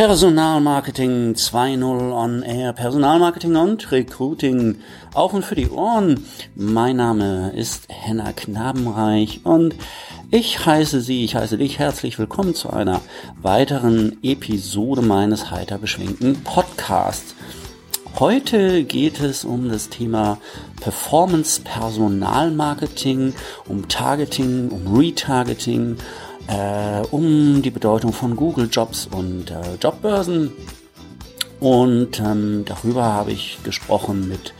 Personalmarketing 2.0 on Air, Personalmarketing und Recruiting auf und für die Ohren. Mein Name ist Henna Knabenreich und ich heiße Sie, ich heiße dich herzlich willkommen zu einer weiteren Episode meines heiter beschwingten Podcasts. Heute geht es um das Thema Performance Personalmarketing, um Targeting, um Retargeting, äh, um die Bedeutung von Google Jobs und äh, Jobbörsen. Und ähm, darüber habe ich gesprochen mit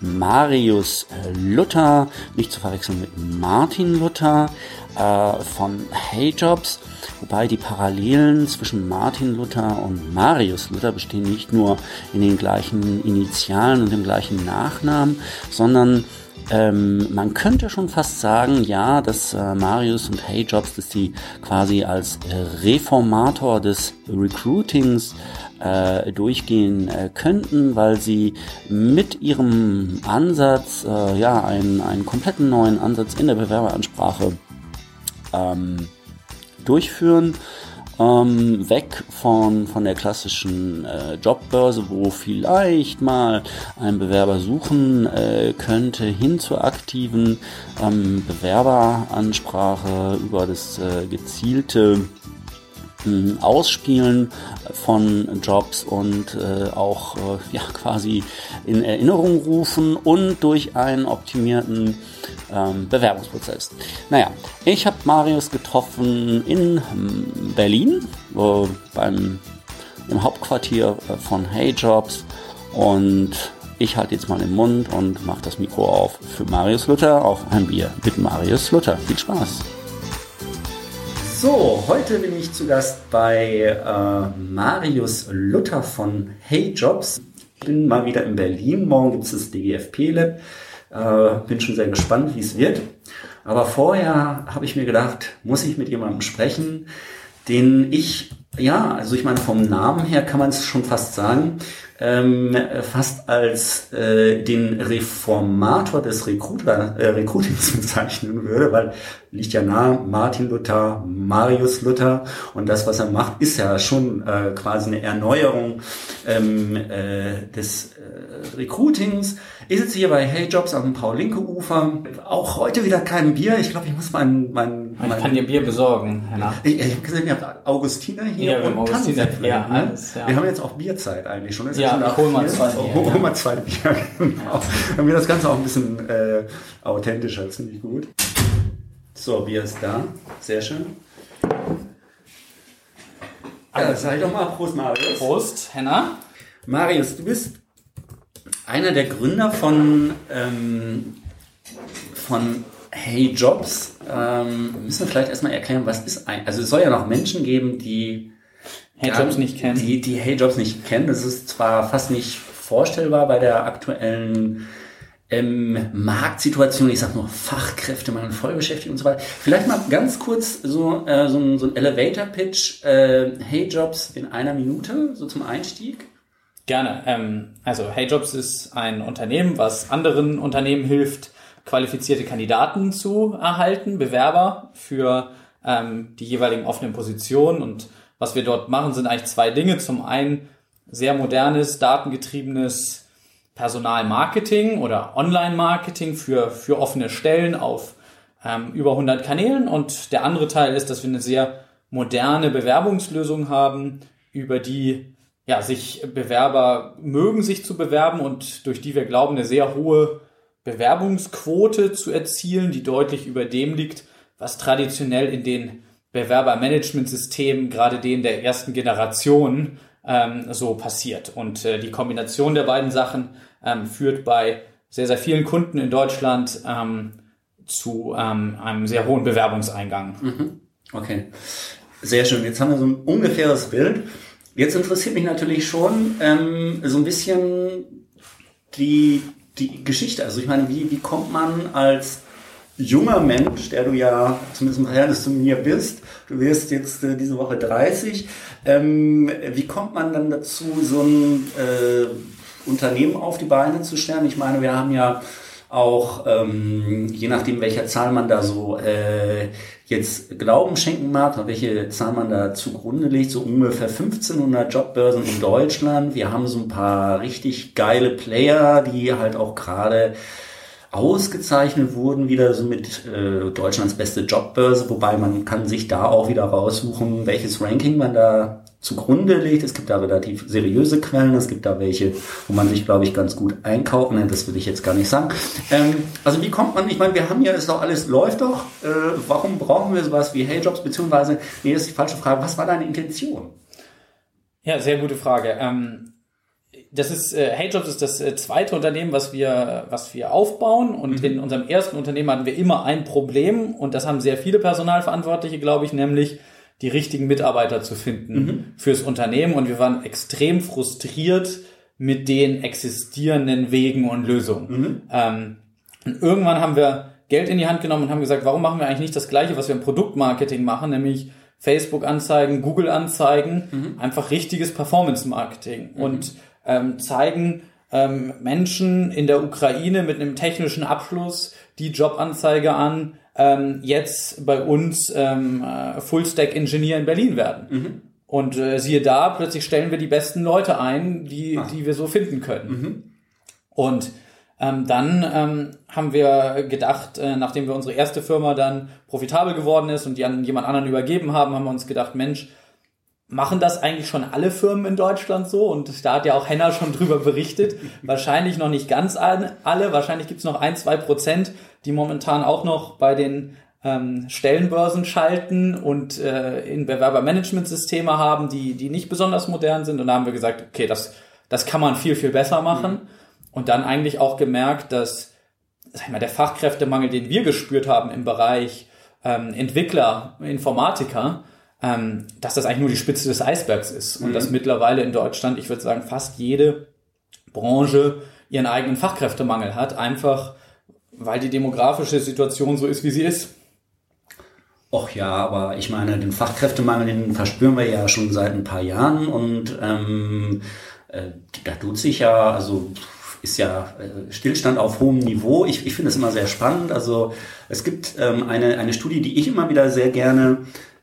Marius äh, Luther, nicht zu verwechseln mit Martin Luther äh, von Hey Jobs, wobei die Parallelen zwischen Martin Luther und Marius Luther bestehen nicht nur in den gleichen Initialen und dem gleichen Nachnamen, sondern ähm, man könnte schon fast sagen, ja, dass äh, Marius und Hey Jobs, dass die quasi als äh, Reformator des Recruitings äh, durchgehen äh, könnten, weil sie mit ihrem Ansatz, äh, ja, einen, einen kompletten neuen Ansatz in der Bewerberansprache ähm, durchführen ähm, weg von, von der klassischen äh, Jobbörse, wo vielleicht mal ein Bewerber suchen äh, könnte, hin zur aktiven ähm, Bewerberansprache über das äh, gezielte Ausspielen von Jobs und äh, auch äh, ja, quasi in Erinnerung rufen und durch einen optimierten ähm, Bewerbungsprozess. Naja, ich habe Marius getroffen in hm, Berlin, äh, beim, im Hauptquartier äh, von Hey Jobs und ich halte jetzt mal den Mund und mache das Mikro auf für Marius Luther auf ein Bier mit Marius Luther. Viel Spaß! So, heute bin ich zu Gast bei äh, Marius Luther von Hey Jobs. Ich bin mal wieder in Berlin. Morgen gibt es das DGFP Lab. Äh, bin schon sehr gespannt, wie es wird. Aber vorher habe ich mir gedacht, muss ich mit jemandem sprechen, den ich, ja, also ich meine, vom Namen her kann man es schon fast sagen, ähm, fast als äh, den Reformator des Recruiter, äh, Recruitings bezeichnen würde, weil liegt ja nahe, Martin Luther, Marius Luther und das, was er macht, ist ja schon äh, quasi eine Erneuerung ähm, äh, des äh, Recruitings. Ich sitze hier bei Hey Jobs am Paul-Linke-Ufer. Auch heute wieder kein Bier. Ich glaube, ich muss mein... mein, mein ich kann dir Bier besorgen, Herr Ich, ich habe gesehen, ihr habt Augustiner hier ja, und Augustiner, ja, ne? alles, ja. Wir haben jetzt auch Bierzeit eigentlich schon. Ist ja, ich hol mal zwei Bier. Hol, hol mal zwei Bier, genau. Dann wird das Ganze auch ein bisschen äh, authentischer, ziemlich gut. So, Bier ist da. Sehr schön. Ja, sag ich doch mal Prost, Marius. Prost, Henna. Marius, du bist einer der Gründer von, ähm, von Hey Jobs. Ähm, müssen wir vielleicht erstmal erklären, was ist ein. Also es soll ja noch Menschen geben, die Hey Jobs nicht kennen. Die, die Hey Jobs nicht kennen. Das ist zwar fast nicht vorstellbar bei der aktuellen ähm, Marktsituation, ich sag nur Fachkräfte, man Vollbeschäftigung und so weiter. Vielleicht mal ganz kurz so, äh, so, ein, so ein Elevator-Pitch, äh, Hey Jobs in einer Minute, so zum Einstieg. Gerne. Ähm, also Hey Jobs ist ein Unternehmen, was anderen Unternehmen hilft, qualifizierte Kandidaten zu erhalten, Bewerber für ähm, die jeweiligen offenen Positionen. Und was wir dort machen, sind eigentlich zwei Dinge. Zum einen sehr modernes, datengetriebenes Personalmarketing oder Online-Marketing für, für offene Stellen auf ähm, über 100 Kanälen. Und der andere Teil ist, dass wir eine sehr moderne Bewerbungslösung haben, über die ja, sich Bewerber mögen, sich zu bewerben und durch die wir glauben, eine sehr hohe Bewerbungsquote zu erzielen, die deutlich über dem liegt, was traditionell in den Bewerbermanagementsystemen, gerade denen der ersten Generation, ähm, so passiert. Und äh, die Kombination der beiden Sachen ähm, führt bei sehr, sehr vielen Kunden in Deutschland ähm, zu ähm, einem sehr hohen Bewerbungseingang. Mhm. Okay, sehr schön. Jetzt haben wir so ein ungefähres Bild. Jetzt interessiert mich natürlich schon ähm, so ein bisschen die, die Geschichte. Also ich meine, wie, wie kommt man als junger Mensch, der du ja zumindest im Verhältnis zu mir bist, du wirst jetzt äh, diese Woche 30, ähm, wie kommt man dann dazu, so ein äh, Unternehmen auf die Beine zu stellen? Ich meine, wir haben ja auch ähm, je nachdem, welcher Zahl man da so äh, jetzt Glauben schenken mag, welche Zahl man da zugrunde legt, so ungefähr 1500 Jobbörsen in Deutschland. Wir haben so ein paar richtig geile Player, die halt auch gerade ausgezeichnet wurden, wieder so mit äh, Deutschlands beste Jobbörse, wobei man kann sich da auch wieder raussuchen, welches Ranking man da zugrunde legt. Es gibt da relativ seriöse Quellen, es gibt da welche, wo man sich, glaube ich, ganz gut einkaufen kann. Das will ich jetzt gar nicht sagen. Ähm, also wie kommt man, ich meine, wir haben ja, ist doch alles läuft doch. Äh, warum brauchen wir sowas wie Heyjobs, beziehungsweise, nee, das ist die falsche Frage, was war deine Intention? Ja, sehr gute Frage. Ähm das ist äh, HeyJobs ist das äh, zweite Unternehmen, was wir was wir aufbauen und mhm. in unserem ersten Unternehmen hatten wir immer ein Problem und das haben sehr viele Personalverantwortliche, glaube ich, nämlich die richtigen Mitarbeiter zu finden mhm. fürs Unternehmen und wir waren extrem frustriert mit den existierenden Wegen und Lösungen. Mhm. Ähm, und irgendwann haben wir Geld in die Hand genommen und haben gesagt, warum machen wir eigentlich nicht das Gleiche, was wir im Produktmarketing machen, nämlich Facebook-Anzeigen, Google-Anzeigen, mhm. einfach richtiges Performance-Marketing mhm. und ähm, zeigen ähm, Menschen in der Ukraine mit einem technischen Abschluss die Jobanzeige an, ähm, jetzt bei uns ähm, äh, Full-Stack-Ingenieur in Berlin werden. Mhm. Und äh, siehe da, plötzlich stellen wir die besten Leute ein, die, ah. die wir so finden können. Mhm. Und ähm, dann ähm, haben wir gedacht, äh, nachdem wir unsere erste Firma dann profitabel geworden ist und die an jemand anderen übergeben haben, haben wir uns gedacht, Mensch, machen das eigentlich schon alle Firmen in Deutschland so? Und da hat ja auch Henna schon drüber berichtet. wahrscheinlich noch nicht ganz alle. Wahrscheinlich gibt es noch ein, zwei Prozent, die momentan auch noch bei den ähm, Stellenbörsen schalten und äh, in Bewerbermanagementsysteme haben, die, die nicht besonders modern sind. Und da haben wir gesagt, okay, das, das kann man viel, viel besser machen. Mhm. Und dann eigentlich auch gemerkt, dass sag ich mal, der Fachkräftemangel, den wir gespürt haben im Bereich ähm, Entwickler, Informatiker, ähm, dass das eigentlich nur die Spitze des Eisbergs ist und mhm. dass mittlerweile in Deutschland, ich würde sagen, fast jede Branche ihren eigenen Fachkräftemangel hat, einfach weil die demografische Situation so ist, wie sie ist. Och ja, aber ich meine, den Fachkräftemangel, den verspüren wir ja schon seit ein paar Jahren und ähm, äh, da tut sich ja, also ist ja äh, Stillstand auf hohem Niveau. Ich, ich finde es immer sehr spannend. Also es gibt ähm, eine, eine Studie, die ich immer wieder sehr gerne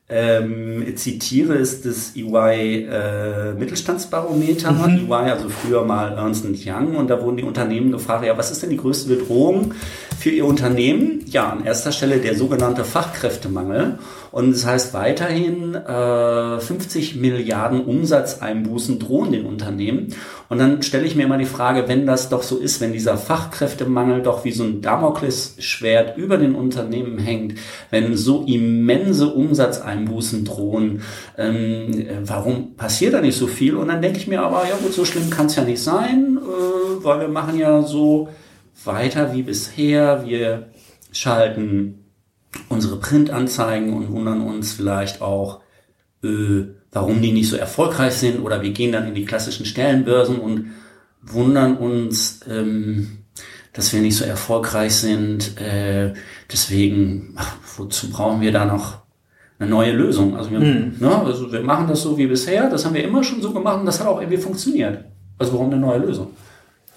ähm, zitiere, ist das EY äh, Mittelstandsbarometer. Mhm. EY, also früher mal Ernst Young, und da wurden die Unternehmen gefragt, ja, was ist denn die größte Bedrohung für ihr Unternehmen? Ja, an erster Stelle der sogenannte Fachkräftemangel. Und das heißt weiterhin äh, 50 Milliarden Umsatzeinbußen drohen den Unternehmen. Und dann stelle ich mir immer die Frage, wenn das doch so ist, wenn dieser Fachkräftemangel doch wie so ein Damoklesschwert über den Unternehmen hängt, wenn so immense Umsatzeinbußen drohen, ähm, warum passiert da nicht so viel? Und dann denke ich mir aber, ja gut, so schlimm kann es ja nicht sein, äh, weil wir machen ja so weiter wie bisher. Wir schalten unsere Printanzeigen und wundern uns vielleicht auch, äh, warum die nicht so erfolgreich sind oder wir gehen dann in die klassischen Stellenbörsen und wundern uns, ähm, dass wir nicht so erfolgreich sind. Äh, deswegen, ach, wozu brauchen wir da noch eine neue Lösung? Also wir, mhm. ne, also wir machen das so wie bisher, das haben wir immer schon so gemacht und das hat auch irgendwie funktioniert. Also warum eine neue Lösung?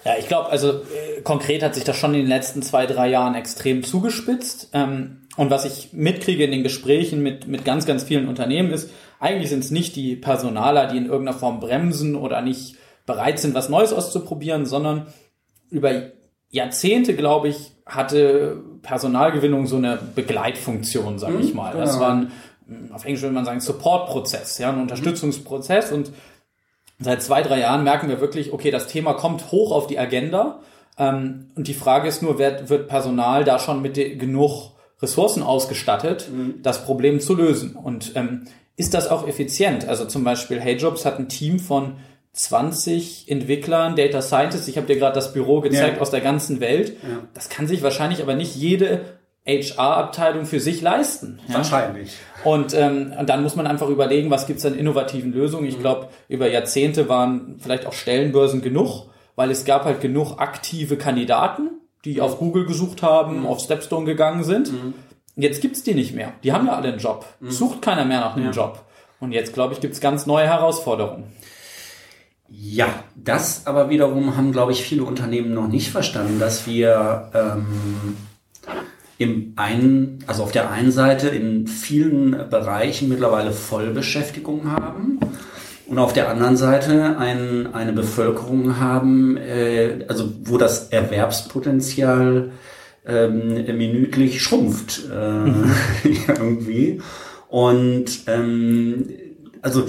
Ja, ich glaube, also äh, konkret hat sich das schon in den letzten zwei, drei Jahren extrem zugespitzt. Ähm, und was ich mitkriege in den Gesprächen mit, mit ganz, ganz vielen Unternehmen ist, eigentlich sind es nicht die Personaler, die in irgendeiner Form bremsen oder nicht bereit sind, was Neues auszuprobieren, sondern über Jahrzehnte, glaube ich, hatte Personalgewinnung so eine Begleitfunktion, sage ich mhm, mal. Das genau. war ein, auf Englisch würde man sagen, Supportprozess, ja, ein Unterstützungsprozess und seit zwei, drei Jahren merken wir wirklich, okay, das Thema kommt hoch auf die Agenda. Ähm, und die Frage ist nur, wird, wird Personal da schon mit genug Ressourcen ausgestattet, mhm. das Problem zu lösen? Und ähm, ist das auch effizient? Also zum Beispiel HeyJobs hat ein Team von 20 Entwicklern, Data Scientists, ich habe dir gerade das Büro gezeigt ja. aus der ganzen Welt. Ja. Das kann sich wahrscheinlich aber nicht jede HR-Abteilung für sich leisten. Ja? Wahrscheinlich. Und, ähm, und dann muss man einfach überlegen, was gibt's an innovativen Lösungen. Ich mhm. glaube, über Jahrzehnte waren vielleicht auch Stellenbörsen genug, weil es gab halt genug aktive Kandidaten, die auf Google gesucht haben, mhm. auf Stepstone gegangen sind. Mhm. Jetzt gibt's die nicht mehr. Die haben ja alle einen Job. Mhm. Sucht keiner mehr nach einem ja. Job. Und jetzt, glaube ich, gibt's ganz neue Herausforderungen. Ja, das aber wiederum haben, glaube ich, viele Unternehmen noch nicht verstanden, dass wir ähm, im einen, also auf der einen Seite in vielen Bereichen mittlerweile Vollbeschäftigung haben und auf der anderen Seite ein, eine Bevölkerung haben, äh, also wo das Erwerbspotenzial ähm, minütlich schrumpft äh, irgendwie. Und ähm, also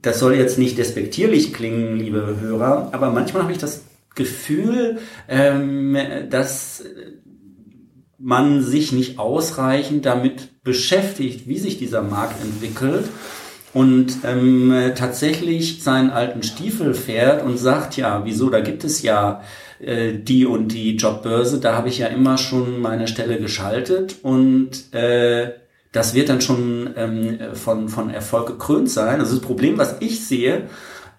das soll jetzt nicht despektierlich klingen, liebe Hörer, aber manchmal habe ich das Gefühl, ähm, dass man sich nicht ausreichend damit beschäftigt, wie sich dieser Markt entwickelt und ähm, tatsächlich seinen alten Stiefel fährt und sagt, ja, wieso, da gibt es ja äh, die und die Jobbörse, da habe ich ja immer schon meine Stelle geschaltet und äh, das wird dann schon ähm, von, von Erfolg gekrönt sein. Also das Problem, was ich sehe,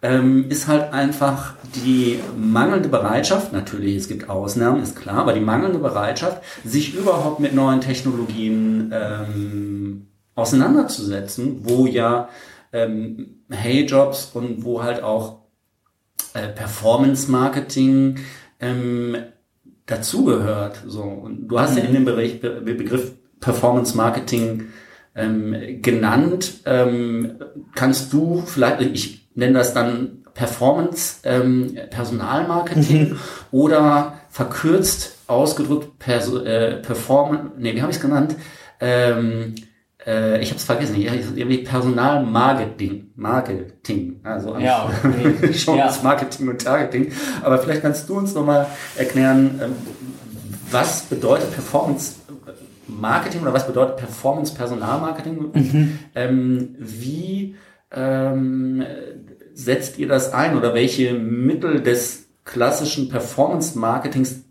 ähm, ist halt einfach die mangelnde Bereitschaft, natürlich, es gibt Ausnahmen, ist klar, aber die mangelnde Bereitschaft, sich überhaupt mit neuen Technologien ähm, auseinanderzusetzen, wo ja ähm, Hey-Jobs und wo halt auch äh, Performance-Marketing ähm, dazugehört. So. Und du hast mhm. ja in dem Bereich, Be Begriff Performance Marketing ähm, genannt. Ähm, kannst du vielleicht, ich nenne das dann Performance ähm, Personalmarketing mhm. oder verkürzt ausgedrückt Perso äh, Performance, nee, wie habe ich es genannt? Ähm, äh, ich habe es vergessen, irgendwie Personalmarketing, Marketing, also ja, okay. schon ja. das Marketing und Targeting. Aber vielleicht kannst du uns nochmal erklären, ähm, was bedeutet Performance Marketing oder was bedeutet Performance Personalmarketing? Mhm. Ähm, wie ähm, setzt ihr das ein oder welche Mittel des klassischen Performance Marketings,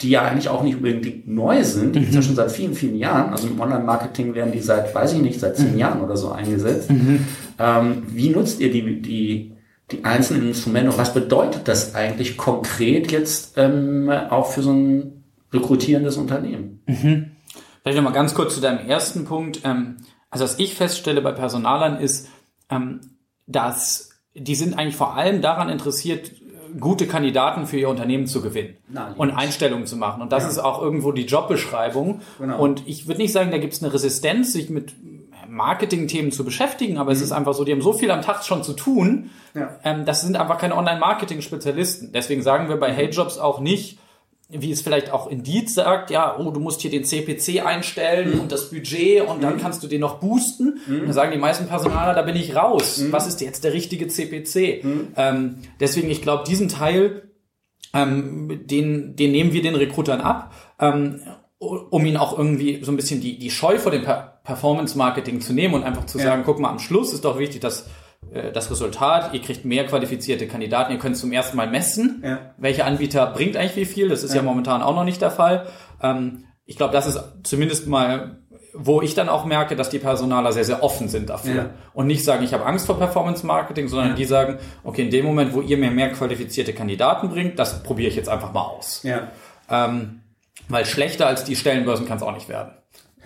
die ja eigentlich auch nicht unbedingt neu sind, die mhm. ja schon seit vielen, vielen Jahren. Also im Online-Marketing werden die seit, weiß ich nicht, seit zehn mhm. Jahren oder so eingesetzt. Mhm. Ähm, wie nutzt ihr die, die, die einzelnen Instrumente und was bedeutet das eigentlich konkret jetzt ähm, auch für so ein rekrutierendes Unternehmen? Mhm. Vielleicht nochmal ganz kurz zu deinem ersten Punkt. Ähm, also was ich feststelle bei Personalern ist, ähm, dass die sind eigentlich vor allem daran interessiert, gute Kandidaten für ihr Unternehmen zu gewinnen Nein, und Einstellungen zu machen. Und das ja. ist auch irgendwo die Jobbeschreibung. Genau. Und ich würde nicht sagen, da gibt es eine Resistenz, sich mit Marketing-Themen zu beschäftigen, aber mhm. es ist einfach so, die haben so viel am Tag schon zu tun. Ja. Ähm, das sind einfach keine Online-Marketing-Spezialisten. Deswegen sagen wir bei Hey Jobs auch nicht, wie es vielleicht auch Indeed sagt, ja, oh, du musst hier den CPC einstellen mhm. und das Budget und dann mhm. kannst du den noch boosten. Mhm. Und dann sagen die meisten Personaler, da bin ich raus. Mhm. Was ist jetzt der richtige CPC? Mhm. Ähm, deswegen, ich glaube, diesen Teil, ähm, den, den nehmen wir den Rekrutern ab, ähm, um ihnen auch irgendwie so ein bisschen die, die Scheu vor dem per Performance-Marketing zu nehmen und einfach zu ja. sagen, guck mal, am Schluss ist doch wichtig, dass das Resultat, ihr kriegt mehr qualifizierte Kandidaten, ihr könnt zum ersten Mal messen, ja. welcher Anbieter bringt eigentlich wie viel, das ist ja, ja momentan auch noch nicht der Fall. Ähm, ich glaube, das ist zumindest mal, wo ich dann auch merke, dass die Personaler sehr, sehr offen sind dafür ja. und nicht sagen, ich habe Angst vor Performance Marketing, sondern die sagen, okay, in dem Moment, wo ihr mir mehr qualifizierte Kandidaten bringt, das probiere ich jetzt einfach mal aus. Ja. Ähm, weil schlechter als die Stellenbörsen kann es auch nicht werden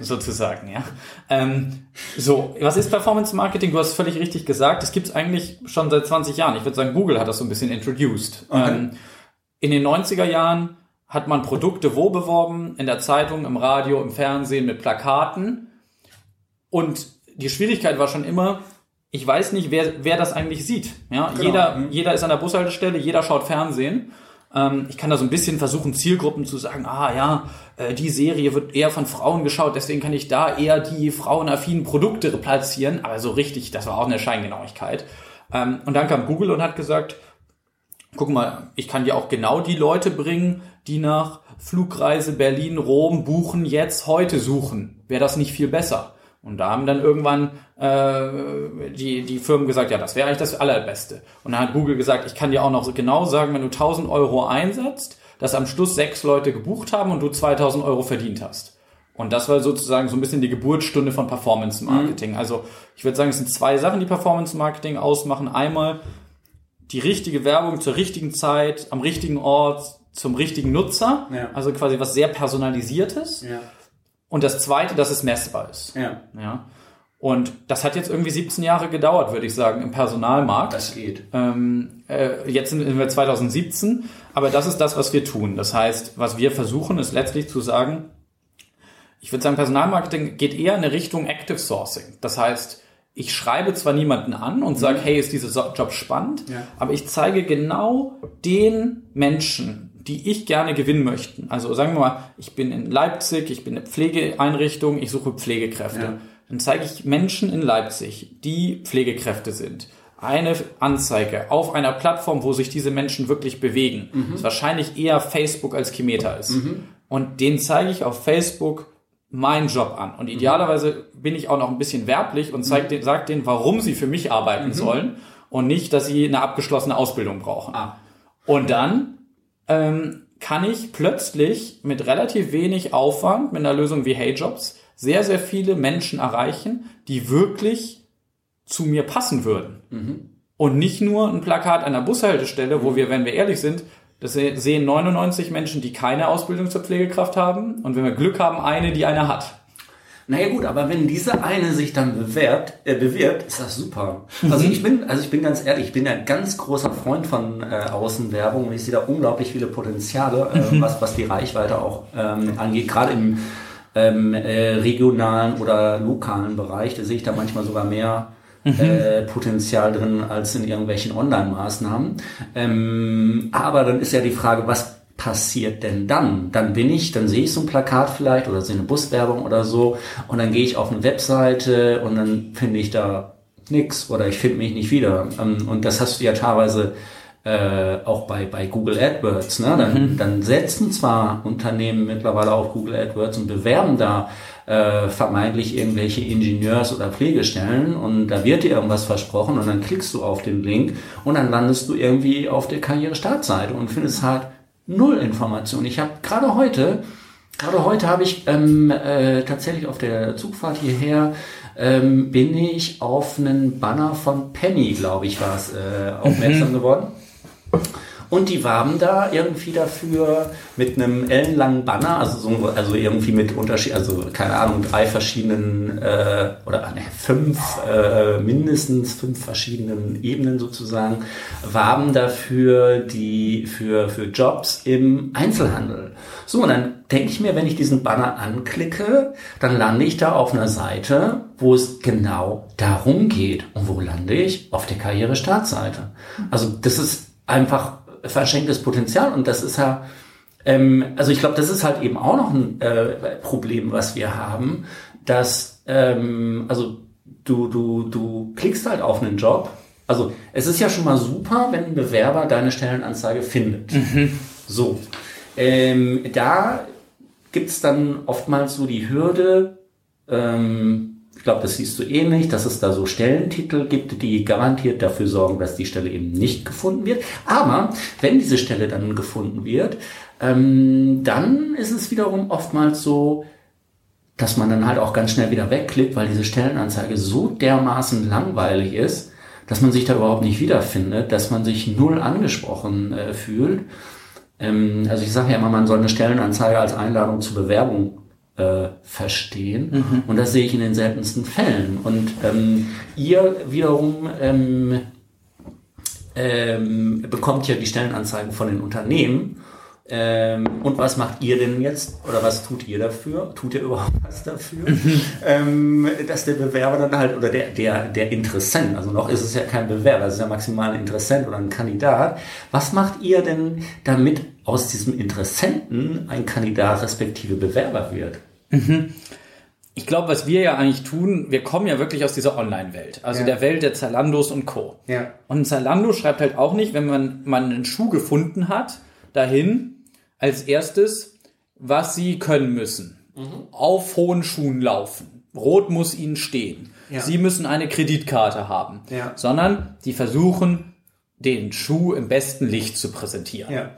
sozusagen, ja. Ähm, so, was ist Performance Marketing? Du hast völlig richtig gesagt. Das gibt's eigentlich schon seit 20 Jahren. Ich würde sagen, Google hat das so ein bisschen introduced. Okay. Ähm, in den 90er Jahren hat man Produkte wo beworben? In der Zeitung, im Radio, im Fernsehen, mit Plakaten. Und die Schwierigkeit war schon immer, ich weiß nicht, wer, wer das eigentlich sieht. Ja, genau. jeder, mhm. jeder ist an der Bushaltestelle, jeder schaut Fernsehen. Ähm, ich kann da so ein bisschen versuchen, Zielgruppen zu sagen, ah ja, äh, die Serie wird eher von Frauen geschaut, deswegen kann ich da eher die frauenaffinen Produkte platzieren. Aber so richtig, das war auch eine Scheingenauigkeit. Ähm, und dann kam Google und hat gesagt, guck mal, ich kann dir auch genau die Leute bringen, die nach Flugreise Berlin, Rom buchen, jetzt heute suchen. Wäre das nicht viel besser? Und da haben dann irgendwann äh, die, die Firmen gesagt, ja, das wäre eigentlich das Allerbeste. Und dann hat Google gesagt, ich kann dir auch noch genau sagen, wenn du 1000 Euro einsetzt, dass am Schluss sechs Leute gebucht haben und du 2000 Euro verdient hast. Und das war sozusagen so ein bisschen die Geburtsstunde von Performance Marketing. Mhm. Also ich würde sagen, es sind zwei Sachen, die Performance Marketing ausmachen. Einmal die richtige Werbung zur richtigen Zeit, am richtigen Ort, zum richtigen Nutzer. Ja. Also quasi was sehr personalisiertes. Ja. Und das zweite, dass es messbar ist. Ja. ja. Und das hat jetzt irgendwie 17 Jahre gedauert, würde ich sagen, im Personalmarkt. Das geht. Ähm, äh, jetzt sind wir 2017, aber das ist das, was wir tun. Das heißt, was wir versuchen, ist letztlich zu sagen, ich würde sagen, Personalmarketing geht eher in eine Richtung Active Sourcing. Das heißt, ich schreibe zwar niemanden an und sage, hey, ist dieser Job spannend, Ja. aber ich zeige genau den Menschen, die ich gerne gewinnen möchten. Also sagen wir mal, ich bin in Leipzig, ich bin eine Pflegeeinrichtung, ich suche Pflegekräfte. Ja. Dann zeige ich Menschen in Leipzig, die Pflegekräfte sind. Eine Anzeige auf einer Plattform, wo sich diese Menschen wirklich bewegen. Mhm. Das wahrscheinlich eher Facebook als Kimeter ist. Und den zeige ich auf Facebook meinen Job an. Und idealerweise bin ich auch noch ein bisschen werblich und zeig den, sag denen, warum sie für mich arbeiten sollen und nicht, dass sie eine abgeschlossene Ausbildung brauchen. Ah. Und dann ähm, kann ich plötzlich mit relativ wenig Aufwand, mit einer Lösung wie HeyJobs, sehr, sehr viele Menschen erreichen, die wirklich zu mir passen würden. Und nicht nur ein Plakat an der Bushaltestelle, wo wir, wenn wir ehrlich sind, das se- sehen 99 Menschen, die keine Ausbildung zur Pflegekraft haben. Und wenn wir Glück haben, eine, die eine hat. Naja gut, aber wenn diese eine sich dann bewirbt, äh, bewirbt, ist das super. Also ich bin, also ich bin ganz ehrlich, ich bin ja ein ganz großer Freund von äh, Außenwerbung und ich sehe da unglaublich viele Potenziale, äh, was, was die Reichweite auch ähm, angeht, gerade im ähm, äh, regionalen oder lokalen Bereich, da sehe ich da manchmal sogar mehr äh, Potenzial drin als in irgendwelchen Online-Maßnahmen. Ähm, aber dann ist ja die Frage, was passiert denn dann? Dann bin ich, dann sehe ich so ein Plakat vielleicht oder sehe eine Buswerbung oder so und dann gehe ich auf eine Webseite und dann finde ich da nix oder ich finde mich nicht wieder. Ähm, Und das hast du ja teilweise äh, auch bei, bei Google AdWords. Ne? Dann, dann setzen zwar Unternehmen mittlerweile auf Google AdWords und bewerben da äh, vermeintlich irgendwelche Ingenieurs- oder Pflegestellen und da wird dir irgendwas versprochen und dann klickst du auf den Link und dann landest du irgendwie auf der Karriere-Startseite und findest halt null Information. Ich habe gerade heute, gerade heute habe ich ähm, äh, tatsächlich auf der Zugfahrt hierher ähm, bin ich auf einen Banner von Penny, glaube ich, war es, äh, aufmerksam geworden. Und die warben da irgendwie dafür mit einem ellenlangen Banner, also so, also irgendwie mit Unterschied, also keine Ahnung, drei verschiedenen äh, oder ne, fünf, äh, mindestens fünf verschiedenen Ebenen sozusagen, warben dafür die für für Jobs im Einzelhandel. So und dann denke ich mir, wenn ich diesen Banner anklicke, dann lande ich da auf einer Seite, wo es genau darum geht. Und wo lande ich? Auf der Karriere-Startseite. Also das ist einfach verschenktes Potenzial und das ist ja, ähm, also ich glaube, das ist halt eben auch noch ein äh, Problem, was wir haben, dass, ähm, also du, du, du klickst halt auf einen Job. Also es ist ja schon mal super, wenn ein Bewerber deine Stellenanzeige findet. So. Ähm, da gibt's dann oftmals so die Hürde, ähm, ich glaube, das siehst du ähnlich, dass es da so Stellentitel gibt, die garantiert dafür sorgen, dass die Stelle eben nicht gefunden wird. Aber wenn diese Stelle dann gefunden wird, ähm, dann ist es wiederum oftmals so, dass man dann halt auch ganz schnell wieder wegklickt, weil diese Stellenanzeige so dermaßen langweilig ist, dass man sich da überhaupt nicht wiederfindet, dass man sich null angesprochen äh, fühlt. Ähm, also ich sage ja immer, man soll eine Stellenanzeige als Einladung zur Bewerbung äh, verstehen. Und das sehe ich in den seltensten Fällen. Und ähm, ihr wiederum ähm, ähm, bekommt ja die Stellenanzeigen von den Unternehmen. Ähm, und was macht ihr denn jetzt oder was tut ihr dafür? Tut ihr überhaupt was dafür? ähm, dass der Bewerber dann halt oder der, der, der Interessent, also noch ist es ja kein Bewerber, es ist ja maximal ein Interessent oder ein Kandidat. Was macht ihr denn, damit aus diesem Interessenten ein Kandidat respektive Bewerber wird? Ich glaube, was wir ja eigentlich tun, wir kommen ja wirklich aus dieser Online-Welt, also Ja. der Welt der Zalandos und Co. Ja. Und Zalando schreibt halt auch nicht, wenn man, man einen Schuh gefunden hat, dahin als erstes, was sie können müssen. Auf hohen Schuhen laufen. Rot muss ihnen stehen. Ja. Sie müssen eine Kreditkarte haben. Ja. Sondern die versuchen, den Schuh im besten Licht zu präsentieren Ja.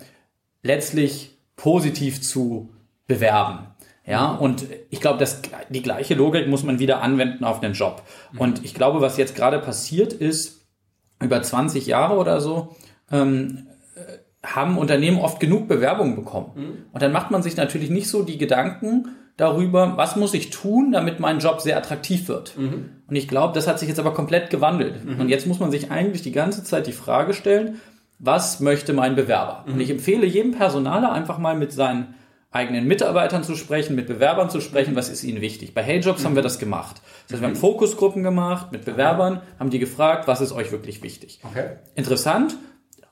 letztlich positiv zu bewerben. Ja, und ich glaube, das, die gleiche Logik muss man wieder anwenden auf den Job. Und ich glaube, was jetzt gerade passiert ist, über 20 Jahre oder so, ähm, äh, haben Unternehmen oft genug Bewerbungen bekommen. Und dann macht man sich natürlich nicht so die Gedanken, darüber, was muss ich tun, damit mein Job sehr attraktiv wird. Mhm. Und ich glaube, das hat sich jetzt aber komplett gewandelt. Mhm. Und jetzt muss man sich eigentlich die ganze Zeit die Frage stellen, was möchte mein Bewerber? Und ich empfehle jedem Personaler einfach mal mit seinen eigenen Mitarbeitern zu sprechen, mit Bewerbern zu sprechen, was ist ihnen wichtig. Bei HeyJobs mhm. haben wir das gemacht. Das heißt, wir haben Fokusgruppen gemacht mit Bewerbern, haben die gefragt, was ist euch wirklich wichtig. Okay. Interessant,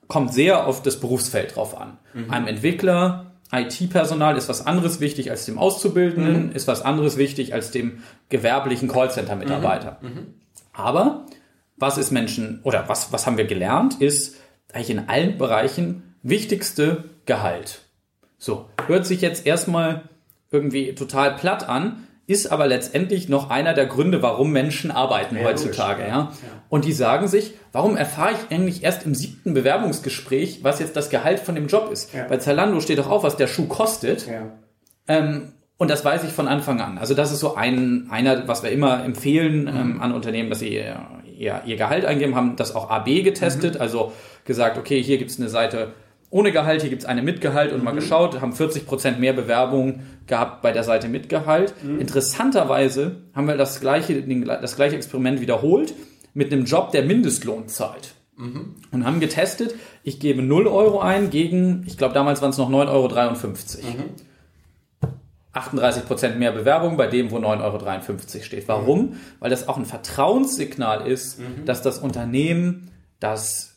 kommt sehr auf das Berufsfeld drauf an. Mhm. Einem Entwickler, IT-Personal ist was anderes wichtig als dem Auszubildenden, mhm. ist was anderes wichtig als dem gewerblichen Callcenter-Mitarbeiter. Mhm. mhm. Aber was ist Menschen oder was, was haben wir gelernt, ist eigentlich in allen Bereichen wichtigste Gehalt. So, hört sich jetzt erstmal irgendwie total platt an, ist aber letztendlich noch einer der Gründe, warum Menschen arbeiten ja, heutzutage. Ja. ja. Und die sagen sich, warum erfahre ich eigentlich erst im siebten Bewerbungsgespräch, was jetzt das Gehalt von dem Job ist? Ja. Bei Zalando steht doch auch, was der Schuh kostet. Ähm, und das weiß ich von Anfang an. Also das ist so ein, einer, was wir immer empfehlen mhm. ähm, an Unternehmen, dass sie ihr, ihr, ihr Gehalt eingeben, haben das auch AB getestet, mhm. also gesagt, okay, hier gibt es eine Seite ohne Gehalt, hier gibt es eine mit Gehalt und mal mhm. geschaut, haben 40 Prozent mehr Bewerbungen gehabt bei der Seite mit Gehalt. Mhm. Interessanterweise haben wir das gleiche, das gleiche Experiment wiederholt mit einem Job, der Mindestlohn zahlt. Mhm. Und haben getestet, ich gebe 0 Euro ein gegen, ich glaube damals waren es noch 9,53 Euro. Mhm. 38 Prozent mehr Bewerbung bei dem, wo 9,53 Euro steht. Warum? Mhm. Weil das auch ein Vertrauenssignal ist, mhm. dass das Unternehmen das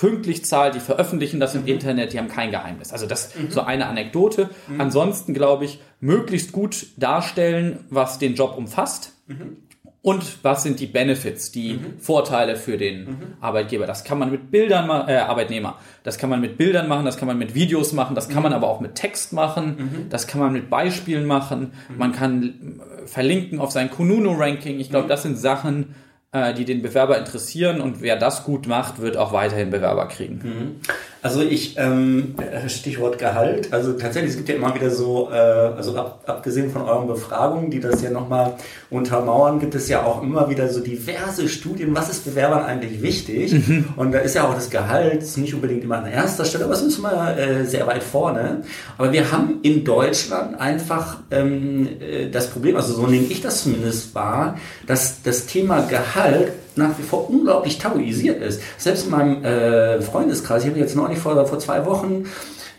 pünktlich zahlt, die veröffentlichen das im mhm. Internet, die haben kein Geheimnis. Also das mhm. so eine Anekdote. Mhm. Ansonsten glaube ich, möglichst gut darstellen, was den Job umfasst. Mhm. Und was sind die Benefits, die mhm. Vorteile für den mhm. Arbeitgeber? Das kann man mit Bildern, äh, Arbeitnehmer. Das kann man mit Bildern machen, das kann man mit Videos machen, das kann man aber auch mit Text machen, das kann man mit Beispielen machen. Man kann äh, verlinken auf sein Kununu-Ranking. Ich glaube, das sind Sachen, die den Bewerber interessieren und wer das gut macht, wird auch weiterhin Bewerber kriegen. Mhm. Also ich, ähm, Stichwort Gehalt, also tatsächlich, es gibt ja immer wieder so, äh, also ab, abgesehen von euren Befragungen, die das ja nochmal untermauern, gibt es ja auch immer wieder so diverse Studien, was ist Bewerbern eigentlich wichtig? Mhm. Und da ist ja auch das Gehalt nicht unbedingt immer an erster Stelle, aber es ist immer äh, sehr weit vorne. Aber wir haben in Deutschland einfach ähm, äh, das Problem, also so nehme ich das zumindest wahr, dass das Thema Gehalt nach wie vor unglaublich tabuisiert ist. Selbst in meinem äh, Freundeskreis, ich habe jetzt noch nicht vor, vor zwei Wochen,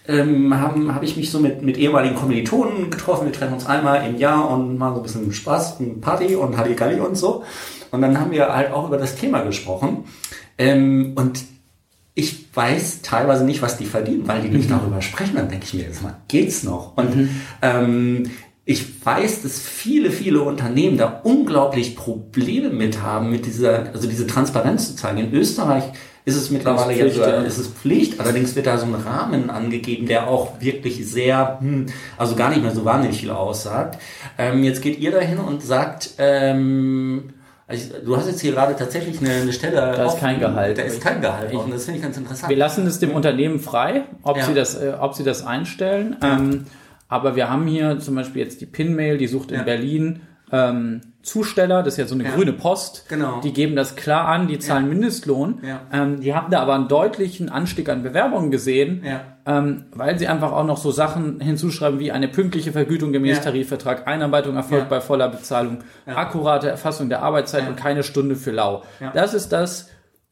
ähm, habe hab ich mich so mit, mit ehemaligen Kommilitonen getroffen. Wir treffen uns einmal im Jahr und machen so ein bisschen Spaß, ein Party und Halligalli und so. Und dann haben wir halt auch über das Thema gesprochen. Ähm, und ich weiß teilweise nicht, was die verdienen, weil die nicht mhm. darüber sprechen. Dann denke ich mir, jetzt mal, geht's noch? Und mhm. ähm, ich weiß, dass viele, viele Unternehmen da unglaublich Probleme mit haben, mit dieser, also diese Transparenz zu zeigen. In Österreich ist es mittlerweile ja so, ist es Pflicht, allerdings wird da so ein Rahmen angegeben, der auch wirklich sehr, hm, also gar nicht mehr so wahnsinnig viel aussagt. Ähm, jetzt geht ihr dahin und sagt, ähm, also du hast jetzt hier gerade tatsächlich eine, eine Stelle. Da ist kein Gehalt. Da ist kein Gehalt. Offen. Das finde ich ganz interessant. Wir lassen es dem Unternehmen frei, ob ja. sie das, äh, ob sie das einstellen. Ja. Ähm, aber wir haben hier zum Beispiel jetzt die Pinmail, die sucht in ja. Berlin ähm, Zusteller, das ist ja so eine ja. grüne Post. Genau. Die geben das klar an, die zahlen ja. Mindestlohn. Ja. Ähm, die haben da aber einen deutlichen Anstieg an Bewerbungen gesehen, ja. ähm, weil sie einfach auch noch so Sachen hinzuschreiben wie eine pünktliche Vergütung gemäß ja. Tarifvertrag, Einarbeitung erfolgt bei voller Bezahlung, akkurate Erfassung der Arbeitszeit und keine Stunde für lau. Das ist das,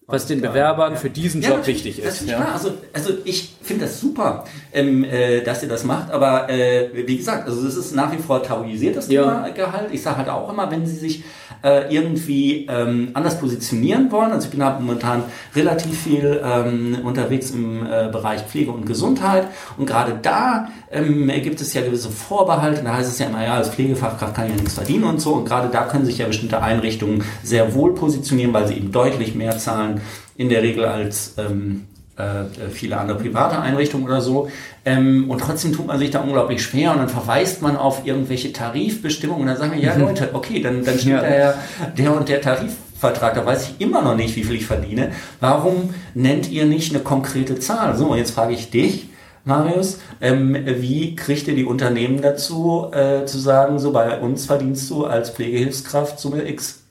was den Bewerbern für diesen Job wichtig ist. Ja. Also, also ich finde das super, ähm, äh, dass ihr das macht, aber äh, wie gesagt, also es ist nach wie vor tabuisiert, das Thema Gehalt. Ich sage halt auch immer, wenn sie sich äh, irgendwie ähm, anders positionieren wollen. Also ich bin halt momentan relativ viel ähm, unterwegs im äh, Bereich Pflege und Gesundheit und gerade da ähm, gibt es ja gewisse Vorbehalte. Da heißt es ja immer, ja, als Pflegefachkraft kann ich ja nichts verdienen und so. Und gerade da können sich ja bestimmte Einrichtungen sehr wohl positionieren, weil sie eben deutlich mehr zahlen in der Regel als ähm, äh, viele andere private Einrichtungen oder so. Ähm, und trotzdem tut man sich da unglaublich schwer und dann verweist man auf irgendwelche Tarifbestimmungen und dann sagen wir, ja mhm. Leute, okay, dann, dann steht ja. der, der und der Tarifvertrag, da weiß ich immer noch nicht, wie viel ich verdiene. Warum nennt ihr nicht eine konkrete Zahl? So, und jetzt frage ich dich, Marius, ähm, wie kriegt ihr die Unternehmen dazu, äh, zu sagen, so bei uns verdienst du als Pflegehilfskraft Summe X?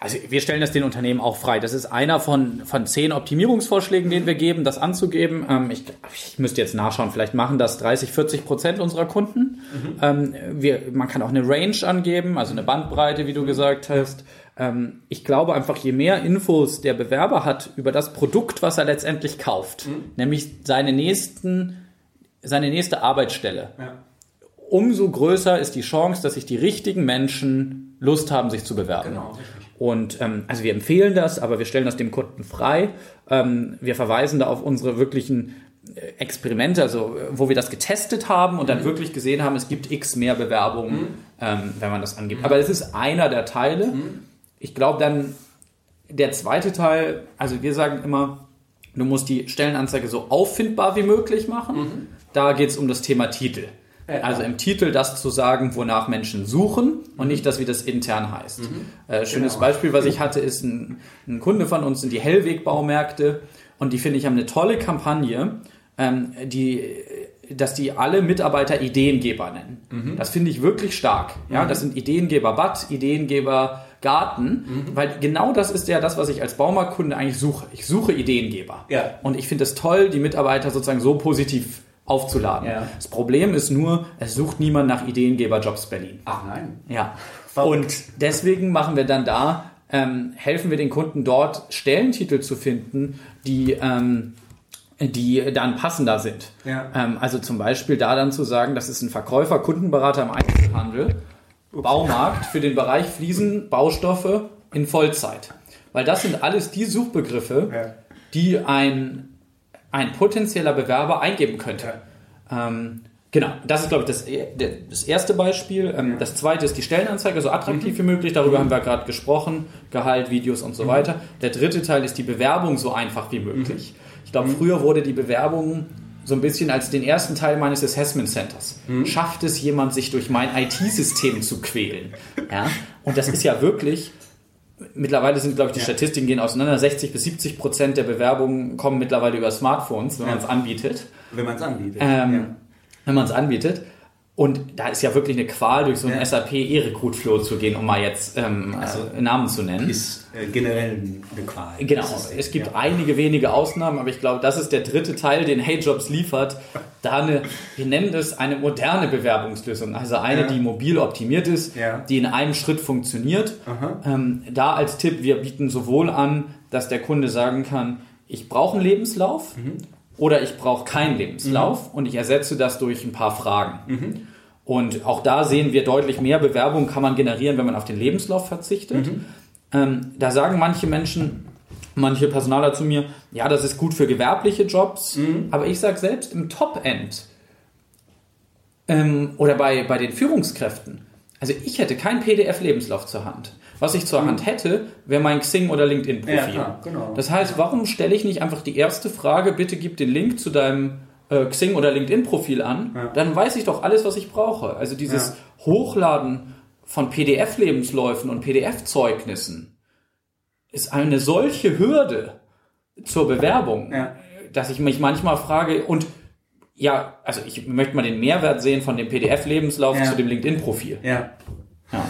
Also wir stellen das den Unternehmen auch frei. Das ist einer von, von zehn Optimierungsvorschlägen, den wir geben, das anzugeben. Ähm, ich, ich müsste jetzt nachschauen, vielleicht machen das 30, 40 Prozent unserer Kunden. Mhm. Ähm, wir, man kann auch eine Range angeben, also eine Bandbreite, wie du gesagt hast. Ähm, ich glaube einfach, je mehr Infos der Bewerber hat über das Produkt, was er letztendlich kauft, mhm. nämlich seine nächsten, seine nächste Arbeitsstelle, ja. umso größer ist die Chance, dass sich die richtigen Menschen Lust haben, sich zu bewerben. Genau, und ähm, also wir empfehlen das, aber wir stellen das dem Kunden frei. Ähm, wir verweisen da auf unsere wirklichen äh, Experimente, also wo wir das getestet haben und dann mhm. wirklich gesehen haben, es gibt x mehr Bewerbungen, mhm. ähm, wenn man das angibt. Mhm. Aber es ist einer der Teile. Mhm. Ich glaube dann, der zweite Teil, also wir sagen immer, du musst die Stellenanzeige so auffindbar wie möglich machen. Mhm. Da geht es um das Thema Titel. Also im Titel das zu sagen, wonach Menschen suchen und mhm. nicht das, wie das intern heißt. Mhm. Äh, schönes genau. Beispiel, was ich hatte, ist ein, ein Kunde von uns sind die Hellweg-Baumärkte und die finde ich haben eine tolle Kampagne, ähm, die dass die alle Mitarbeiter Ideengeber nennen. Mhm. Das finde ich wirklich stark. Ja, mhm. das sind Ideengeber Bad, Ideengeber Garten, mhm. weil genau das ist ja das, was ich als Baumarktkunde eigentlich suche. Ich suche Ideengeber. Ja. Und ich finde es toll, die Mitarbeiter sozusagen so positiv aufzuladen. Ja. Das Problem ist nur, es sucht niemand nach Ideengeberjobs Berlin. Ach nein. Ja. Und deswegen machen wir dann da, ähm, helfen wir den Kunden dort, Stellentitel zu finden, die, ähm, die dann passender sind. Ja. Ähm, also zum Beispiel da dann zu sagen, das ist ein Verkäufer, Kundenberater im Einzelhandel, Ups. Baumarkt für den Bereich Fliesen, Baustoffe in Vollzeit. Weil das sind alles die Suchbegriffe, ja. die ein ein potenzieller Bewerber eingeben könnte. Ähm, genau, das ist, glaube ich, das, das erste Beispiel. Ähm, das zweite ist die Stellenanzeige, so attraktiv mhm. wie möglich. Darüber mhm. haben wir gerade gesprochen. Gehalt, Videos und so mhm. weiter. Der dritte Teil ist die Bewerbung so einfach wie möglich. Mhm. Ich glaube, früher wurde die Bewerbung so ein bisschen als den ersten Teil meines Assessment Centers. Mhm. Schafft es jemand, sich durch mein IT-System zu quälen? Ja? Und das ist ja wirklich mittlerweile sind, glaube ich, die ja. Statistiken gehen auseinander. 60 bis 70 Prozent der Bewerbungen kommen mittlerweile über Smartphones, wenn ja. man es anbietet. Wenn man es anbietet. Ähm, ja. Wenn man es anbietet. Und da ist ja wirklich eine Qual, durch so einen ja. SAP E-Recruit-Flow zu gehen, um mal jetzt ähm, also, Namen zu nennen. Ist äh, generell eine Qual. Genau. Es gibt ja. einige wenige Ausnahmen, aber ich glaube, das ist der dritte Teil, den HeyJobs liefert. Da eine, wir nennen das eine moderne Bewerbungslösung. Also eine, ja. die mobil optimiert ist, die in einem Schritt funktioniert. Ähm, da als Tipp, wir bieten sowohl an, dass der Kunde sagen kann, ich brauche einen Lebenslauf. Mhm oder ich brauche keinen Lebenslauf mhm. und ich ersetze das durch ein paar Fragen. Mhm. Und auch da sehen wir deutlich mehr Bewerbungen kann man generieren, wenn man auf den Lebenslauf verzichtet. Mhm. Ähm, da sagen manche Menschen, manche Personaler zu mir, ja, das ist gut für gewerbliche Jobs, mhm. aber ich sage selbst im Top-End ähm, oder bei, bei den Führungskräften, also ich hätte keinen PDF-Lebenslauf zur Hand. Was ich zur Hand hätte, wäre mein Xing- oder LinkedIn-Profil. Ja, genau. Das heißt, warum stelle ich nicht einfach die erste Frage, bitte gib den Link zu deinem äh, Xing- oder LinkedIn-Profil an, ja. dann weiß ich doch alles, was ich brauche. Also dieses ja. Hochladen von PDF-Lebensläufen und PDF-Zeugnissen ist eine solche Hürde zur Bewerbung, ja. dass ich mich manchmal frage, und ja, also ich möchte mal den Mehrwert sehen von dem PDF-Lebenslauf zu dem LinkedIn-Profil. Ja. ja.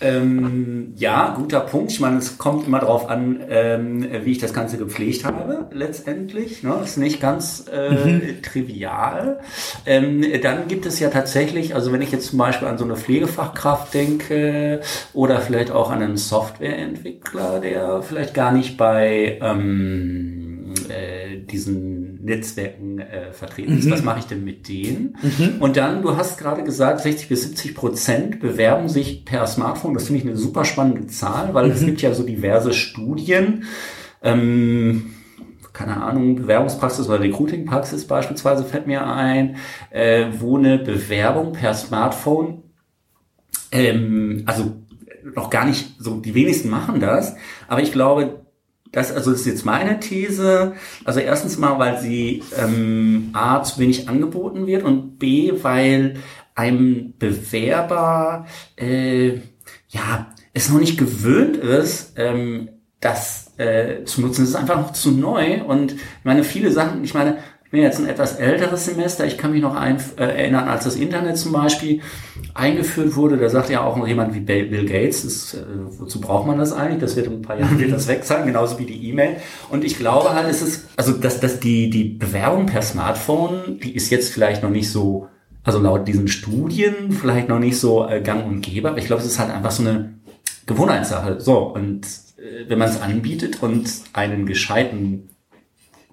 Ähm, ja, guter Punkt. Ich meine, es kommt immer darauf an, ähm, wie ich das Ganze gepflegt habe, letztendlich. Ne? Ist nicht ganz äh, mhm. trivial. Ähm, dann gibt es ja tatsächlich, also wenn ich jetzt zum Beispiel an so eine Pflegefachkraft denke oder vielleicht auch an einen Softwareentwickler, der vielleicht gar nicht bei ähm, äh, diesen Netzwerken äh, vertreten ist. Mhm. Was mache ich denn mit denen? Mhm. Und dann, du hast gerade gesagt, 60 bis 70 Prozent bewerben sich per Smartphone. Das finde ich eine super spannende Zahl, weil mhm. es gibt ja so diverse Studien. Ähm, keine Ahnung, Bewerbungspraxis oder Recruitingpraxis beispielsweise fällt mir ein, äh, wo eine Bewerbung per Smartphone, ähm, also noch gar nicht, so die wenigsten machen das, aber ich glaube, das, also ist jetzt meine These. Also erstens mal, weil sie ähm, A zu wenig angeboten wird und B, weil einem Bewerber äh, ja es noch nicht gewöhnt ist, ähm, das äh, zu nutzen. Es ist einfach noch zu neu und ich meine, viele Sachen, ich meine, bin jetzt ein etwas älteres Semester. Ich kann mich noch ein, äh, erinnern, als das Internet zum Beispiel eingeführt wurde. Da sagt ja auch noch jemand wie Bill Gates, das, äh, wozu braucht man das eigentlich? Das wird in ein paar Jahren wird das weg sein, genauso wie die E-Mail. Und ich glaube halt, es ist, also dass, dass die, die Bewerbung per Smartphone, die ist jetzt vielleicht noch nicht so, also laut diesen Studien vielleicht noch nicht so äh, gang und gäbe. Aber ich glaube, es ist halt einfach so eine Gewohnheitssache. So, und äh, wenn man es anbietet und einen gescheiten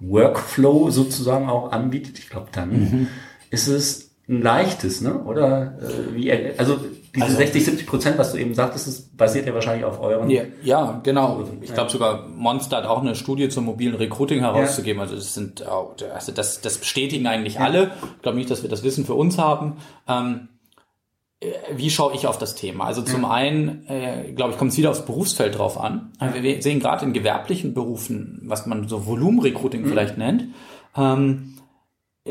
Workflow sozusagen auch anbietet, ich glaube, dann mhm. ist es ein leichtes, ne? Oder äh, wie, also diese also, 60, 70 Prozent, was du eben sagtest, ist, basiert ja wahrscheinlich auf euren. Ja, ja genau. Ich glaube sogar Monster hat auch eine Studie zum mobilen Recruiting herauszugeben. Ja. Also das sind auch, also das, das bestätigen eigentlich ja. alle. Ich glaube nicht, dass wir das Wissen für uns haben. Ähm, äh, wie schaue ich auf das Thema? Also zum einen, äh, glaube ich, kommt es wieder aufs Berufsfeld drauf an. Also wir sehen gerade in gewerblichen Berufen, was man so Volumenrecruiting mhm. vielleicht nennt, ähm,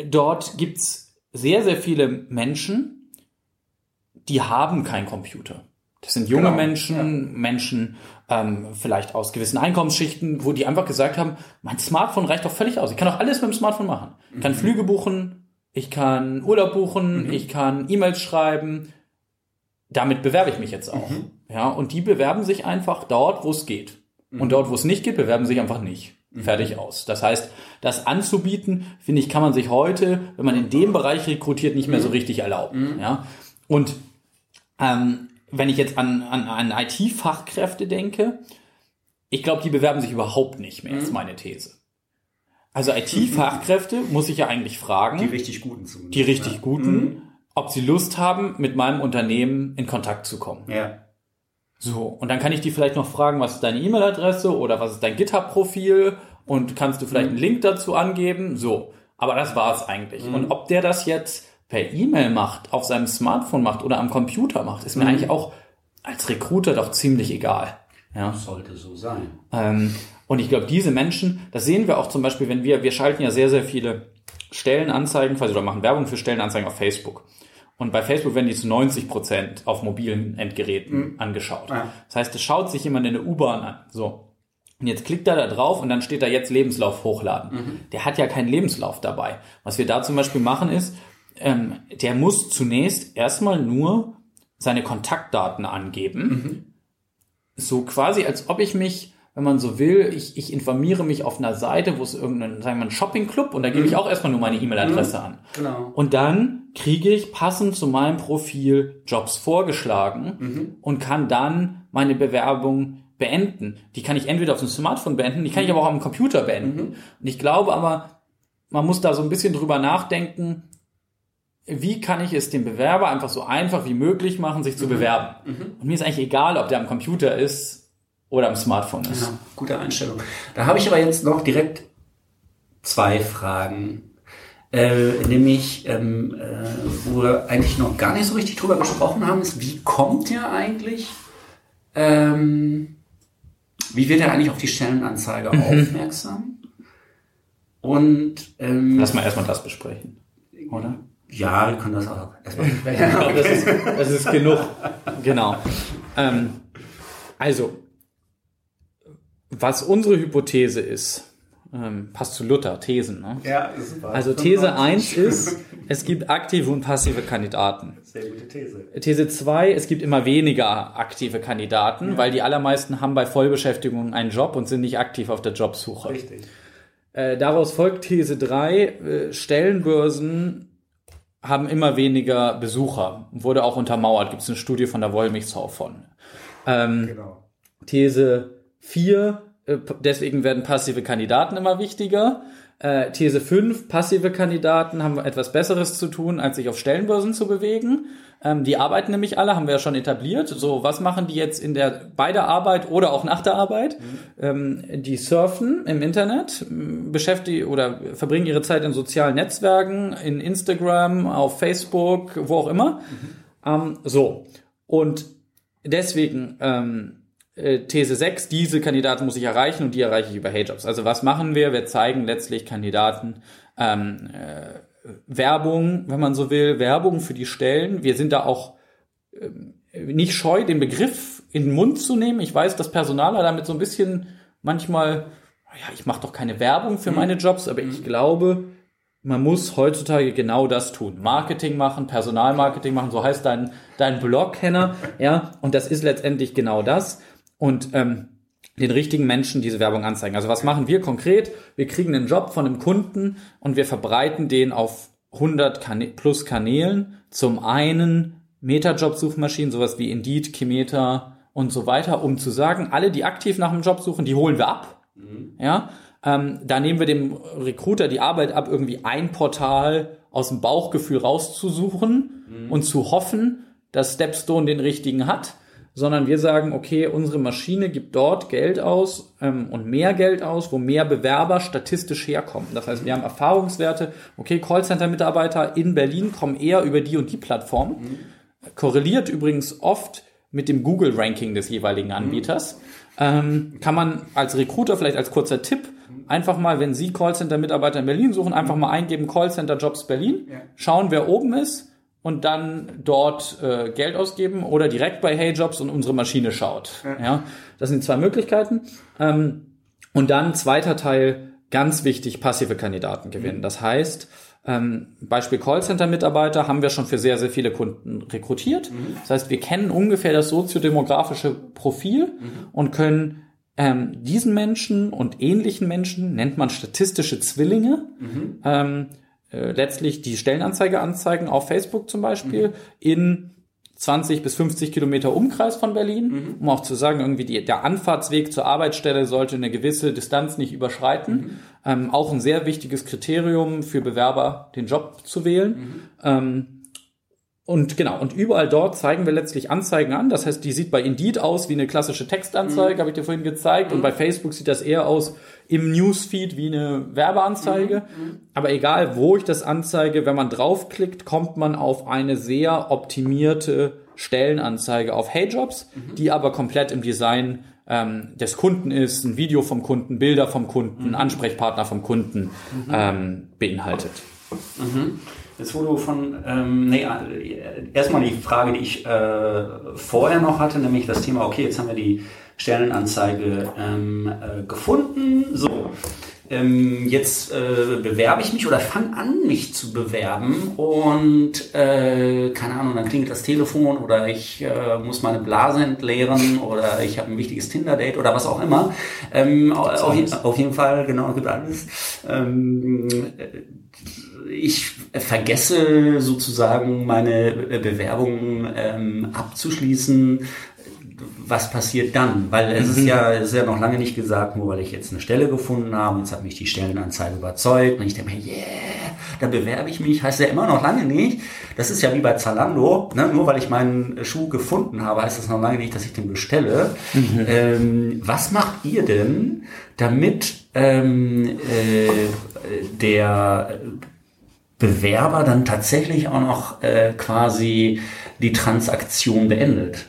dort gibt's sehr, sehr viele Menschen, die haben kein Computer. Das sind junge genau. Menschen, ja. Menschen ähm, vielleicht aus gewissen Einkommensschichten, wo die einfach gesagt haben, mein Smartphone reicht doch völlig aus. Ich kann doch alles mit dem Smartphone machen. Ich kann mhm. Flüge buchen, ich kann Urlaub buchen, mhm. ich kann E-Mails schreiben, damit bewerbe ich mich jetzt auch. Mhm. Ja, und die bewerben sich einfach dort, wo es geht. Mhm. Und dort, wo es nicht geht, bewerben sich einfach nicht. Mhm. Fertig aus. Das heißt, das anzubieten, finde ich, kann man sich heute, wenn man in dem Bereich rekrutiert, nicht mehr so mhm. richtig erlauben. Mhm. Ja, und ähm, wenn ich jetzt an, an, an IT-Fachkräfte denke, ich glaube, die bewerben sich überhaupt nicht mehr, ist mhm. meine These. Also IT-Fachkräfte muss ich ja eigentlich fragen. Die richtig guten zumindest. Die richtig guten ob sie Lust haben, mit meinem Unternehmen in Kontakt zu kommen. Ja. So, und dann kann ich die vielleicht noch fragen, was ist deine E-Mail-Adresse oder was ist dein GitHub-Profil und kannst du vielleicht einen Link dazu angeben? So, aber das war's eigentlich. Mhm. Und ob der das jetzt per E-Mail macht, auf seinem Smartphone macht oder am Computer macht, ist mir mhm. eigentlich auch als Recruiter doch ziemlich egal. Ja. Sollte so sein. Ähm, und ich glaube, diese Menschen, das sehen wir auch zum Beispiel, wenn wir, wir schalten ja sehr, sehr viele Stellenanzeigen quasi oder machen Werbung für Stellenanzeigen auf Facebook. Und bei Facebook werden die zu 90 Prozent auf mobilen Endgeräten mhm. angeschaut. Ja. Das heißt, es schaut sich jemand in der U-Bahn an. So. Und jetzt klickt er da drauf und dann steht da jetzt Lebenslauf hochladen. Mhm. Der hat ja keinen Lebenslauf dabei. Was wir da zum Beispiel machen ist, ähm, der muss zunächst erstmal nur seine Kontaktdaten angeben. Mhm. So quasi, als ob ich mich wenn man so will, ich, ich informiere mich auf einer Seite, wo es irgendeinen, sagen wir mal, Shopping-Club und da gebe ich mhm. auch erstmal nur meine E-Mail-Adresse mhm. an. Genau. Und dann kriege ich passend zu meinem Profil Jobs vorgeschlagen mhm. und kann dann meine Bewerbung beenden. Die kann ich entweder auf dem Smartphone beenden, die kann ich aber auch am Computer beenden. Mhm. Und ich glaube aber, man muss da so ein bisschen drüber nachdenken, wie kann ich es dem Bewerber einfach so einfach wie möglich machen, sich zu mhm. bewerben. Mhm. Und mir ist eigentlich egal, ob der am Computer ist oder am Smartphone ist. Ja, gute Einstellung. Da habe ich aber jetzt noch direkt zwei Fragen. Äh, nämlich, ähm, äh, wo wir eigentlich noch gar nicht so richtig drüber gesprochen haben, ist, wie kommt er eigentlich, ähm, wie wird er eigentlich auf die Stellenanzeige mhm. aufmerksam? Und ähm, lass mal erstmal das besprechen, oder? Ja, wir können das auch erstmal besprechen. ja, okay. das, ist, das ist genug. Genau. Ähm, also, was unsere Hypothese ist, ähm, passt zu Luther, Thesen. Ne? Ja, super. Also These 1 ist, es gibt aktive und passive Kandidaten. Sehr gute These. These 2, es gibt immer weniger aktive Kandidaten, ja. weil die allermeisten haben bei Vollbeschäftigung einen Job und sind nicht aktiv auf der Jobsuche. Richtig. Äh, daraus folgt These 3, äh, Stellenbörsen haben immer weniger Besucher. Wurde auch untermauert, gibt es eine Studie von der Wollmilchsau von. Ähm, genau. These Vier, äh, deswegen werden passive Kandidaten immer wichtiger. Äh, These 5, passive Kandidaten haben etwas Besseres zu tun, als sich auf Stellenbörsen zu bewegen. Ähm, die arbeiten nämlich alle, haben wir ja schon etabliert. So, was machen die jetzt in der bei der Arbeit oder auch nach der Arbeit? Mhm. Ähm, die surfen im Internet, beschäftigen oder verbringen ihre Zeit in sozialen Netzwerken, in Instagram, auf Facebook, wo auch immer. Mhm. Ähm, so. Und deswegen ähm, äh, These 6, diese Kandidaten muss ich erreichen und die erreiche ich über HeyJobs. Also was machen wir? Wir zeigen letztlich Kandidaten ähm, äh, Werbung, wenn man so will, Werbung für die Stellen. Wir sind da auch äh, nicht scheu, den Begriff in den Mund zu nehmen. Ich weiß, dass Personaler damit so ein bisschen manchmal, ja, ich mache doch keine Werbung für mhm. meine Jobs, aber ich mhm. glaube, man muss heutzutage genau das tun. Marketing machen, Personalmarketing machen, so heißt dein, dein Blog-Kenner, ja, und das ist letztendlich genau das. Und ähm, den richtigen Menschen diese Werbung anzeigen. Also was machen wir konkret? Wir kriegen einen Job von einem Kunden und wir verbreiten den auf 100 Kanä plus Kanälen. Zum einen Meta-Job-Suchmaschinen, sowas wie Indeed, Kimeter und so weiter, um zu sagen, alle, die aktiv nach einem Job suchen, die holen wir ab. Mhm. Ja, ähm, da nehmen wir dem Recruiter die Arbeit ab, irgendwie ein Portal aus dem Bauchgefühl rauszusuchen mhm. und zu hoffen, dass Stepstone den richtigen hat, sondern wir sagen, okay, unsere Maschine gibt dort Geld aus ähm, und mehr Geld aus, wo mehr Bewerber statistisch herkommen. Das heißt, wir haben Erfahrungswerte, okay, Callcenter-Mitarbeiter in Berlin kommen eher über die und die Plattform, mhm. korreliert übrigens oft mit dem Google-Ranking des jeweiligen mhm. Anbieters. Ähm, kann man als Recruiter vielleicht als kurzer Tipp einfach mal, wenn Sie Callcenter-Mitarbeiter in Berlin suchen, einfach mal eingeben Callcenter Jobs Berlin, schauen, wer oben ist und dann dort äh, Geld ausgeben oder direkt bei Hey Jobs und unsere Maschine schaut. Ja, ja das sind zwei Möglichkeiten. Ähm, und dann zweiter Teil, ganz wichtig, passive Kandidaten gewinnen. Mhm. Das heißt, ähm, Beispiel Callcenter-Mitarbeiter haben wir schon für sehr, sehr viele Kunden rekrutiert. Mhm. Das heißt, wir kennen ungefähr das soziodemografische Profil mhm. und können ähm, diesen Menschen und ähnlichen Menschen nennt man statistische Zwillinge. Mhm. Ähm, äh, letztlich die Stellenanzeige anzeigen auf Facebook zum Beispiel mhm. in 20 bis 50 Kilometer Umkreis von Berlin, mhm. um auch zu sagen, irgendwie die, der Anfahrtsweg zur Arbeitsstelle sollte eine gewisse Distanz nicht überschreiten. Mhm. Ähm, auch ein sehr wichtiges Kriterium für Bewerber, den Job zu wählen. Mhm. Ähm, und genau, und überall dort zeigen wir letztlich Anzeigen an. Das heißt, die sieht bei Indeed aus wie eine klassische Textanzeige, mhm. habe ich dir vorhin gezeigt. Mhm. Und bei Facebook sieht das eher aus im Newsfeed wie eine Werbeanzeige. Mhm. mhm. Aber egal, wo ich das anzeige, wenn man draufklickt, kommt man auf eine sehr optimierte Stellenanzeige auf HeyJobs, mhm. die aber komplett im Design ähm, des Kunden ist, ein Video vom Kunden, Bilder vom Kunden, mhm. Ansprechpartner vom Kunden ähm, beinhaltet. Jetzt wo du von, ähm, nee, äh, erstmal die Frage, die ich äh, vorher noch hatte, nämlich das Thema, okay, jetzt haben wir die Stellenanzeige ähm, äh, gefunden, so. Ähm, jetzt äh, bewerbe ich mich oder fange an, mich zu bewerben und äh, keine Ahnung, dann klingelt das Telefon oder ich äh, muss meine Blase entleeren oder ich habe ein wichtiges Tinder-Date oder was auch immer. Ähm, auf, auf, jeden Fall, genau, gibt alles. Ähm, ich vergesse sozusagen meine Bewerbung ähm, abzuschließen. Was passiert dann? Weil es ist mhm. ja, es ist ja noch lange nicht gesagt, nur weil ich jetzt eine Stelle gefunden habe, jetzt hat mich die Stellenanzeige überzeugt und ich denke mir, yeah, da bewerbe ich mich, heißt ja immer noch lange nicht. Das ist ja wie bei Zalando, ne? nur weil ich meinen Schuh gefunden habe, heißt das noch lange nicht, dass ich den bestelle. Mhm. Ähm, was macht ihr denn, damit ähm, äh, der Bewerber dann tatsächlich auch noch äh, quasi die Transaktion beendet.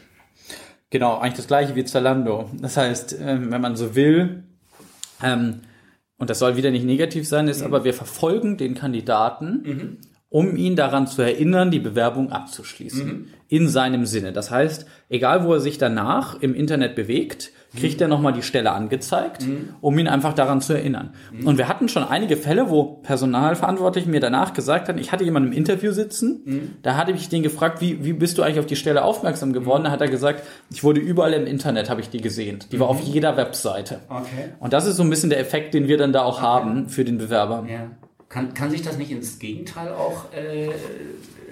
Genau, eigentlich das gleiche wie Zalando. Das heißt, ähm, wenn man so will, ähm, und das soll wieder nicht negativ sein, ist mhm. aber wir verfolgen den Kandidaten, mhm. um ihn daran zu erinnern, die Bewerbung abzuschließen. Mhm. In seinem Sinne. Das heißt, egal wo er sich danach im Internet bewegt, kriegt er nochmal die Stelle angezeigt, mhm. um ihn einfach daran zu erinnern. Mhm. Und wir hatten schon einige Fälle, wo Personalverantwortliche mir danach gesagt haben, ich hatte jemanden im Interview sitzen, mhm. da hatte ich den gefragt, wie, wie bist du eigentlich auf die Stelle aufmerksam geworden? Da hat er gesagt, ich wurde überall im Internet, habe ich die gesehen. Die war auf mhm. jeder Webseite. Okay. Und das ist so ein bisschen der Effekt, den wir dann da auch okay. haben für den Bewerber. Ja. Kann, kann sich das nicht ins Gegenteil auch... Äh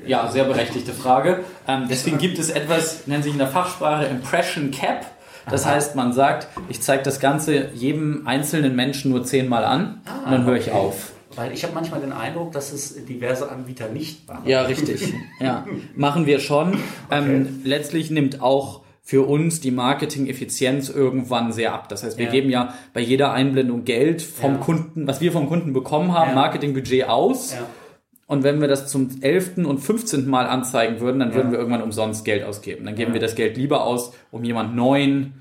ja, sehr berechtigte Frage. Ähm, deswegen gibt es etwas, nennt sich in der Fachsprache Impression Cap. Das Aha. heißt, man sagt, ich zeige das Ganze jedem einzelnen Menschen nur zehnmal an ah, und dann höre okay. ich auf. Weil ich habe manchmal den Eindruck, dass es diverse Anbieter nicht machen. Ja, richtig. ja, machen wir schon. Okay. Ähm, letztlich nimmt auch für uns die Marketing-Effizienz irgendwann sehr ab. Das heißt, wir ja. geben ja bei jeder Einblendung Geld vom ja. Kunden, was wir vom Kunden bekommen haben, ja. Marketingbudget aus. Und wenn wir das zum elften und 15. Mal anzeigen würden, dann würden wir irgendwann umsonst Geld ausgeben. Dann geben wir das Geld lieber aus, um jemand neuen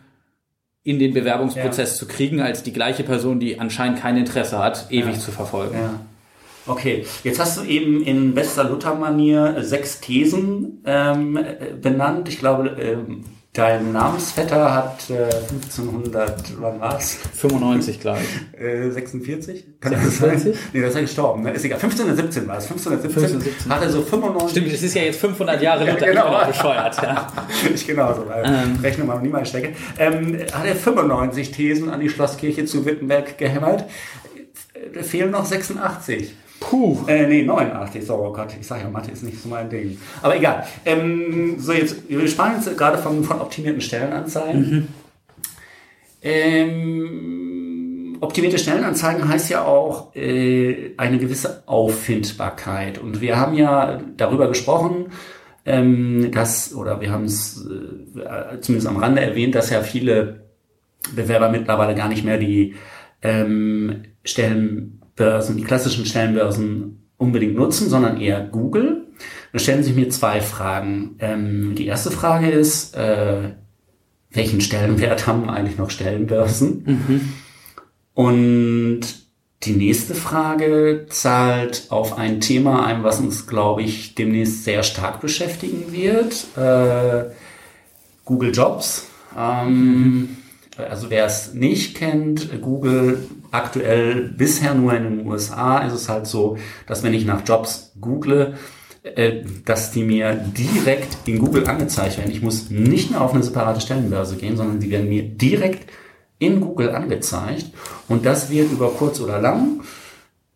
in den Bewerbungsprozess ja. zu kriegen, als die gleiche Person, die anscheinend kein Interesse hat, ewig ja. zu verfolgen. Ja. Okay, jetzt hast du eben in bester Luther-Manier sechs Thesen ähm, benannt. Ich glaube, ähm, Dein Namensvetter hat äh, 1500, wann war's? 95, glaube ich. Äh, 46? Kann 46? das? Nee, das ist ja gestorben. Ne? Ist egal. 1517 war es. 1517, 1517 hat er so 95. Stimmt, es ist ja jetzt 500 Jahre Luther. ja, genau. Ich bin auch bescheuert. Ja. ich genauso, weil ähm. Rechnung mal niemals stecke. Ähm, hat er 95 Thesen an die Schlosskirche zu Wittenberg gehämmert. Äh, fehlen noch 86. Puh. Äh, nee, 89, so, oh Gott, ich sage ja, Mathe ist nicht so mein Ding. Aber egal. Ähm, so, jetzt, wir sprachen jetzt gerade von, von optimierten Stellenanzeigen. Mhm. Ähm, optimierte Stellenanzeigen heißt ja auch äh, eine gewisse Auffindbarkeit. Und wir haben ja darüber gesprochen, ähm, dass, oder wir haben es äh, zumindest am Rande erwähnt, dass ja viele Bewerber mittlerweile gar nicht mehr die ähm, Stellen Börsen, die klassischen Stellenbörsen unbedingt nutzen, sondern eher Google. Da stellen sich mir zwei Fragen. Ähm, die erste Frage ist, äh, welchen Stellenwert haben eigentlich noch Stellenbörsen? Mhm. Und die nächste Frage zahlt auf ein Thema ein, was uns, glaube ich, demnächst sehr stark beschäftigen wird. Äh, Google Jobs. Ähm, mhm. Also wer es nicht kennt, Google aktuell bisher nur in den USA ist es halt so, dass wenn ich nach Jobs google, äh, dass die mir direkt in Google angezeigt werden. Ich muss nicht mehr auf eine separate Stellenbörse gehen, sondern die werden mir direkt in Google angezeigt. Und das wird über kurz oder lang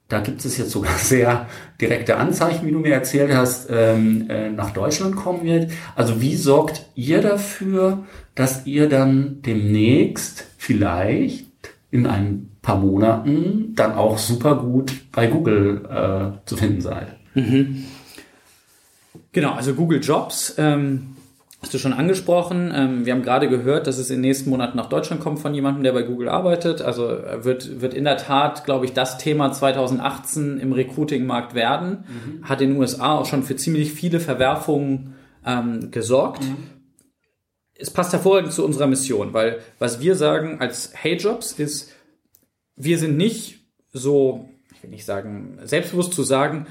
da gibt es jetzt sogar sehr direkte Anzeichen, wie du mir erzählt hast, ähm, äh, nach Deutschland kommen wird. Also wie sorgt ihr dafür, dass ihr dann demnächst vielleicht in ein paar Monaten dann auch super gut bei Google äh, zu finden seid? Mhm. Genau, also Google Jobs. Ähm Hast du schon angesprochen. Ähm, wir haben gerade gehört, dass es in den nächsten Monaten nach Deutschland kommt von jemandem, der bei Google arbeitet. Also äh, wird, wird in der Tat, glaube ich, das Thema 2018 im Recruiting-Markt werden. Mhm. Hat in den USA auch schon für ziemlich viele Verwerfungen ähm, gesorgt. Mhm. Es passt hervorragend zu unserer Mission, weil was wir sagen als Hey Jobs ist, wir sind nicht so, ich will nicht sagen, selbstbewusst zu sagen,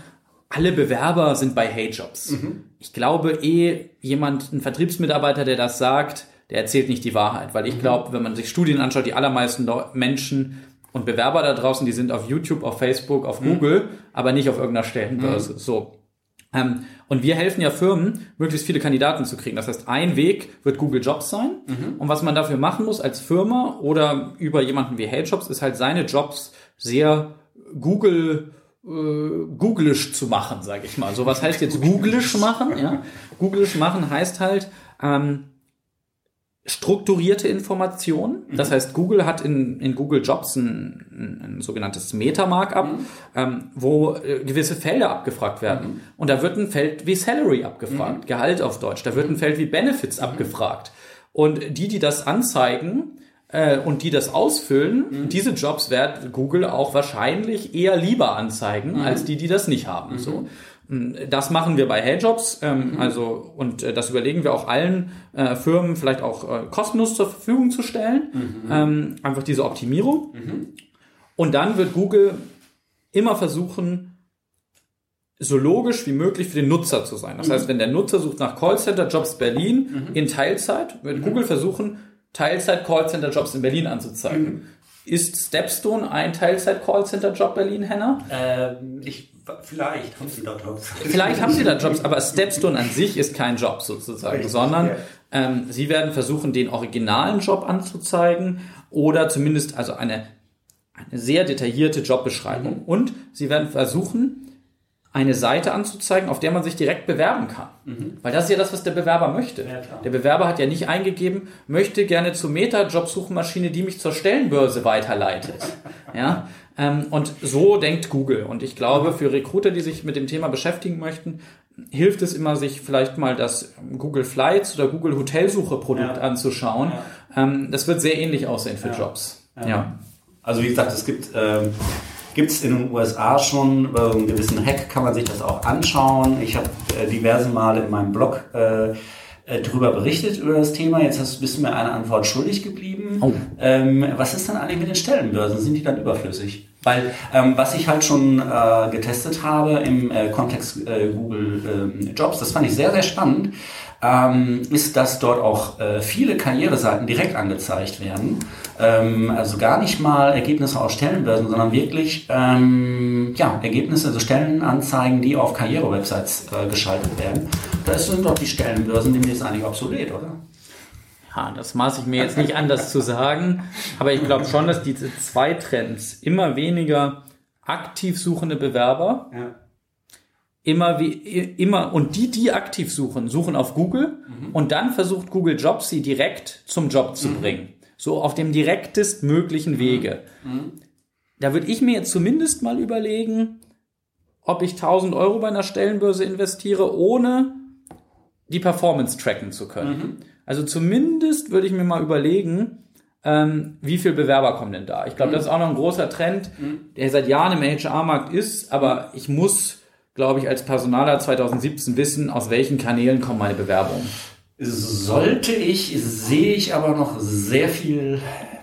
alle Bewerber sind bei Hey Jobs. Mhm. Ich glaube eh, jemand, ein Vertriebsmitarbeiter, der das sagt, der erzählt nicht die Wahrheit, weil ich mhm. glaube, wenn man sich Studien anschaut, die allermeisten Menschen und Bewerber da draußen, die sind auf YouTube, auf Facebook, auf mhm. Google, aber nicht auf irgendeiner Stellenbörse. Mhm. So. Ähm, und wir helfen ja Firmen, möglichst viele Kandidaten zu kriegen. Das heißt, ein Weg wird Google Jobs sein. Mhm. Und was man dafür machen muss als Firma oder über jemanden wie Hey Jobs, ist halt seine Jobs sehr Google äh, googlisch zu machen, sage ich mal. So was heißt jetzt googlisch machen? Ja, googlisch machen heißt halt ähm, strukturierte Informationen. Das mhm. heißt, Google hat in, in Google Jobs ein, ein, ein sogenanntes Meta-Markup, mhm. ähm, wo äh, gewisse Felder abgefragt werden. Mhm. Und da wird ein Feld wie Salary abgefragt, mhm. Gehalt auf Deutsch. Da wird ein Feld wie Benefits mhm. abgefragt. Und die, die das anzeigen, äh, und die das ausfüllen, mhm. diese Jobs wird Google auch wahrscheinlich eher lieber anzeigen, mhm. als die, die das nicht haben. Mhm. So. Mm, das machen wir bei HeyJobs, ähm, mhm. also und äh, das überlegen wir auch allen äh, Firmen vielleicht auch äh, kostenlos zur Verfügung zu stellen. Mhm. Ähm, einfach diese Optimierung. Mhm. Und dann wird Google immer versuchen, so logisch wie möglich für den Nutzer zu sein. Das heißt, wenn der Nutzer sucht nach Callcenter Jobs Berlin in Teilzeit, wird Google versuchen, Teilzeit-Callcenter-Jobs in Berlin anzuzeigen. Mhm. Ist Stepstone ein Teilzeit-Callcenter-Job Berlin, Henna? Ähm, ich, vielleicht haben sie da Jobs. Vielleicht haben sie da Jobs, aber Stepstone an sich ist kein Job sozusagen, Richtig, sondern ja. ähm, sie werden versuchen, den originalen Job anzuzeigen oder zumindest also eine, eine sehr detaillierte Jobbeschreibung. Mhm. Und sie werden versuchen, eine Seite anzuzeigen, auf der man sich direkt bewerben kann. Mhm. Weil das ist ja das, was der Bewerber möchte. Ja, der Bewerber hat ja nicht eingegeben, möchte gerne zur Meta-Jobsuchmaschine, die mich zur Stellenbörse weiterleitet. ja, und so denkt Google. Und ich glaube, für Recruiter, die sich mit dem Thema beschäftigen möchten, hilft es immer, sich vielleicht mal das Google Flights oder Google Hotelsuche Produkt ja. anzuschauen. Ja. Ähm, das wird sehr ähnlich aussehen für Jobs. Ja. Also wie gesagt, es gibt ähm gibt es in den USA schon über einen gewissen Hack, kann man sich das auch anschauen. Ich habe äh, diverse Male in meinem Blog äh, äh, drüber berichtet über das Thema. Jetzt hast, bist du mir eine Antwort schuldig geblieben. Oh. Ähm, was ist dann eigentlich mit den Stellenbörsen? Sind die dann überflüssig? Weil ähm, was ich halt schon äh, getestet habe im äh, Kontext äh, Google äh, Jobs, das fand ich sehr, sehr spannend, ähm, ist, dass dort auch äh, viele Karriereseiten direkt angezeigt werden. Ähm, also gar nicht mal Ergebnisse aus Stellenbörsen, sondern wirklich ähm, ja, Ergebnisse, also Stellenanzeigen, die auf Karrierewebsites äh, geschaltet werden. Da sind doch die Stellenbörsen demnächst eigentlich obsolet, oder? Ja, das maße ich mir jetzt nicht an, das zu sagen. Aber ich glaube schon, dass diese zwei Trends, immer weniger aktiv suchende Bewerber, ja. immer wie, immer, und die, die aktiv suchen, suchen auf Google mhm. und dann versucht Google Jobs, sie direkt zum Job zu mhm. bringen. So auf dem direktest möglichen Wege. Mhm. Da würde ich mir jetzt zumindest mal überlegen, ob ich 1000 Euro bei einer Stellenbörse investiere, ohne die Performance tracken zu können. Also zumindest würde ich mir mal überlegen, ähm, wie viele Bewerber kommen denn da? Ich glaube, mhm. das ist auch noch ein großer Trend, mhm. der seit Jahren im HR-Markt ist, aber ich muss, glaube ich, als Personaler 2017 wissen, aus welchen Kanälen kommen meine Bewerbungen. Sollte ich, sehe ich aber noch sehr viel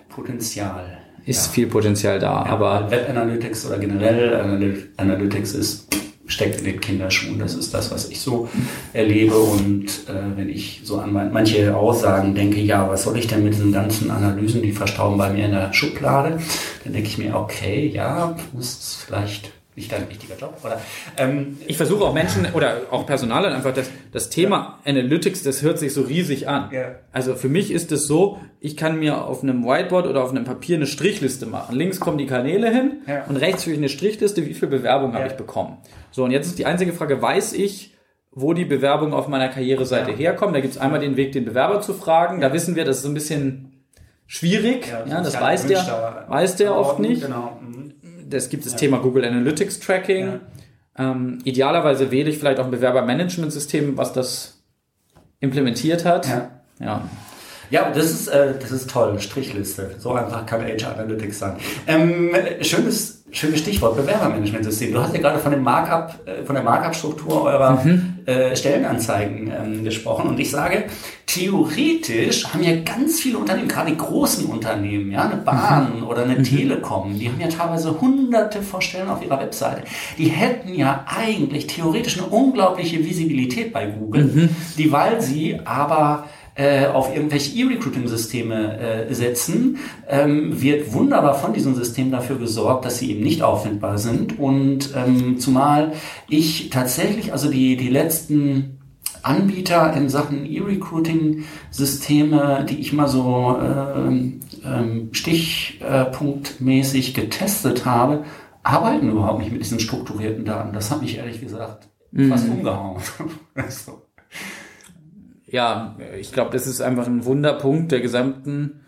Potenzial. Ist ja. viel Potenzial da, ja, aber. Web Analytics oder generell Analytics ist steckt in den Kinderschuhen. Das ist das, was ich so erlebe. Und äh, wenn ich so an manche Aussagen denke, ja, was soll ich denn mit diesen ganzen Analysen, die verstauben bei mir in der Schublade, dann denke ich mir, okay, ja, muss vielleicht nicht dein wichtiger Job. Oder, ähm, ich versuche auch Menschen oder auch Personal einfach das, das Thema ja. Analytics, das hört sich so riesig an. Ja. Also für mich ist es so, ich kann mir auf einem Whiteboard oder auf einem Papier eine Strichliste machen. Links kommen die Kanäle hin ja. und rechts für eine Strichliste, wie viel Bewerbung habe ich bekommen. So, und jetzt ist die einzige Frage, weiß ich, wo die Bewerbungen auf meiner Karriereseite herkommen? Da gibt es einmal den Weg, den Bewerber zu fragen. Da wissen wir, das ist so ein bisschen schwierig. Ja, das weiß der, weiß der oft nicht. Genau. Mhm es gibt das ja. Thema Google Analytics Tracking. Ja. Ähm, idealerweise wähle ich vielleicht auch ein Bewerbermanagementsystem, was das implementiert hat. Ja. ja. Ja, das ist, äh, das ist toll, Strichliste. So einfach kann HR Analytics sein. Ähm, schönes, schönes Stichwort, Bewerbermanagementsystem. Du hast ja gerade von dem Markup, äh, von der Markup-Struktur eurer mhm. äh, Stellenanzeigen ähm, gesprochen. Und ich sage, theoretisch haben ja ganz viele Unternehmen, gerade die großen Unternehmen, ja, eine Bahn mhm. oder eine mhm. Telekom, die haben ja teilweise hunderte von Stellen auf ihrer Webseite. Die hätten ja eigentlich theoretisch eine unglaubliche Visibilität bei Google, mhm. die, weil sie aber äh, auf irgendwelche E-Recruiting-Systeme äh, setzen, ähm, wird wunderbar von diesem System dafür gesorgt, dass sie eben nicht auffindbar sind. Und ähm, zumal ich tatsächlich, also die, die letzten Anbieter in Sachen E-Recruiting-Systeme, die ich mal so ähm, ähm, stichpunktmäßig getestet habe, arbeiten überhaupt nicht mit diesen strukturierten Daten. Das hat mich ehrlich gesagt fast mhm. umgehauen. so ja, ich glaube, das ist einfach ein Wunderpunkt der gesamten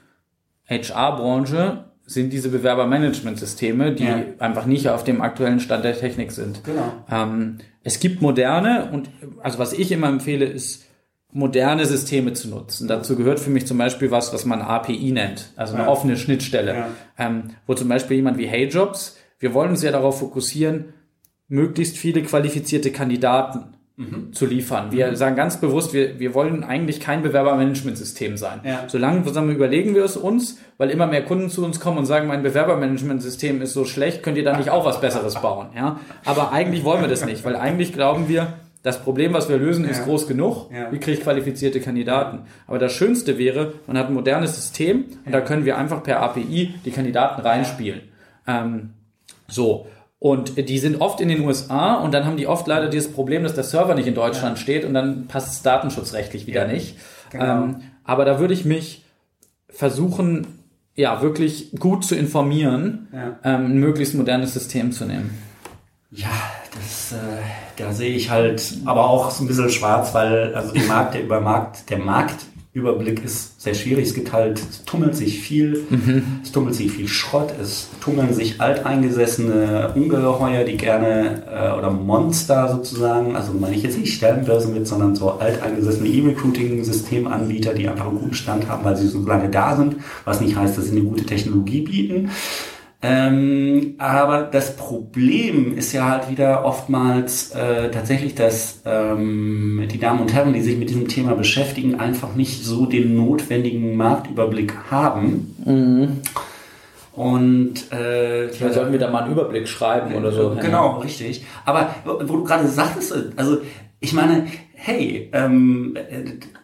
HR-Branche, sind diese Bewerbermanagementsysteme, die ja. einfach nicht auf dem aktuellen Stand der Technik sind. Genau. Ähm, es gibt moderne und also was ich immer empfehle, ist moderne Systeme zu nutzen. Dazu gehört für mich zum Beispiel was, was man API nennt, also eine ja. offene Schnittstelle, ja. ähm, wo zum Beispiel jemand wie HeyJobs, wir wollen uns ja darauf fokussieren, möglichst viele qualifizierte Kandidaten mhm. zu liefern. Wir mhm. sagen ganz bewusst, wir, wir wollen eigentlich kein Bewerbermanagementsystem sein. Ja. So langsam überlegen wir es uns, weil immer mehr Kunden zu uns kommen und sagen, mein Bewerbermanagementsystem ist so schlecht, könnt ihr da nicht auch was Besseres bauen? Ja? Aber eigentlich wollen wir das nicht, weil eigentlich glauben wir, das Problem, was wir lösen, ist ja. groß genug. Ja. Wie kriege ich qualifizierte Kandidaten? Aber das Schönste wäre, man hat ein modernes System und da können wir einfach per API die Kandidaten reinspielen. Ähm, so. Und die sind oft in den USA und dann haben die oft leider dieses Problem, dass der Server nicht in Deutschland ja. steht und dann passt es datenschutzrechtlich wieder ja, nicht. Genau. Ähm, aber da würde ich mich versuchen, ja, wirklich gut zu informieren, ja. ähm, ein möglichst modernes System zu nehmen. Ja, das, äh, da sehe ich halt aber auch so ein bisschen schwarz, weil also die Markt, der Übermarkt, der Markt Überblick ist sehr schwierig. Es gibt halt, es tummelt sich viel, mhm. es tummelt sich viel Schrott, es tummeln sich alteingesessene Ungeheuer, die gerne, äh, oder Monster sozusagen, also meine ich jetzt nicht Stellenbörsen mit, sondern so alteingesessene E-Recruiting-Systemanbieter, die einfach einen guten Stand haben, weil sie so lange da sind, was nicht heißt, dass sie eine gute Technologie bieten. Ähm, aber das Problem ist ja halt wieder oftmals äh, tatsächlich, dass ähm, die Damen und Herren, die sich mit diesem Thema beschäftigen, einfach nicht so den notwendigen Marktüberblick haben. Mhm. Und äh, Vielleicht sollten wir da mal einen Überblick schreiben oder so. Genau, richtig. Aber wo du gerade sagtest, also ich meine, hey, ähm, No,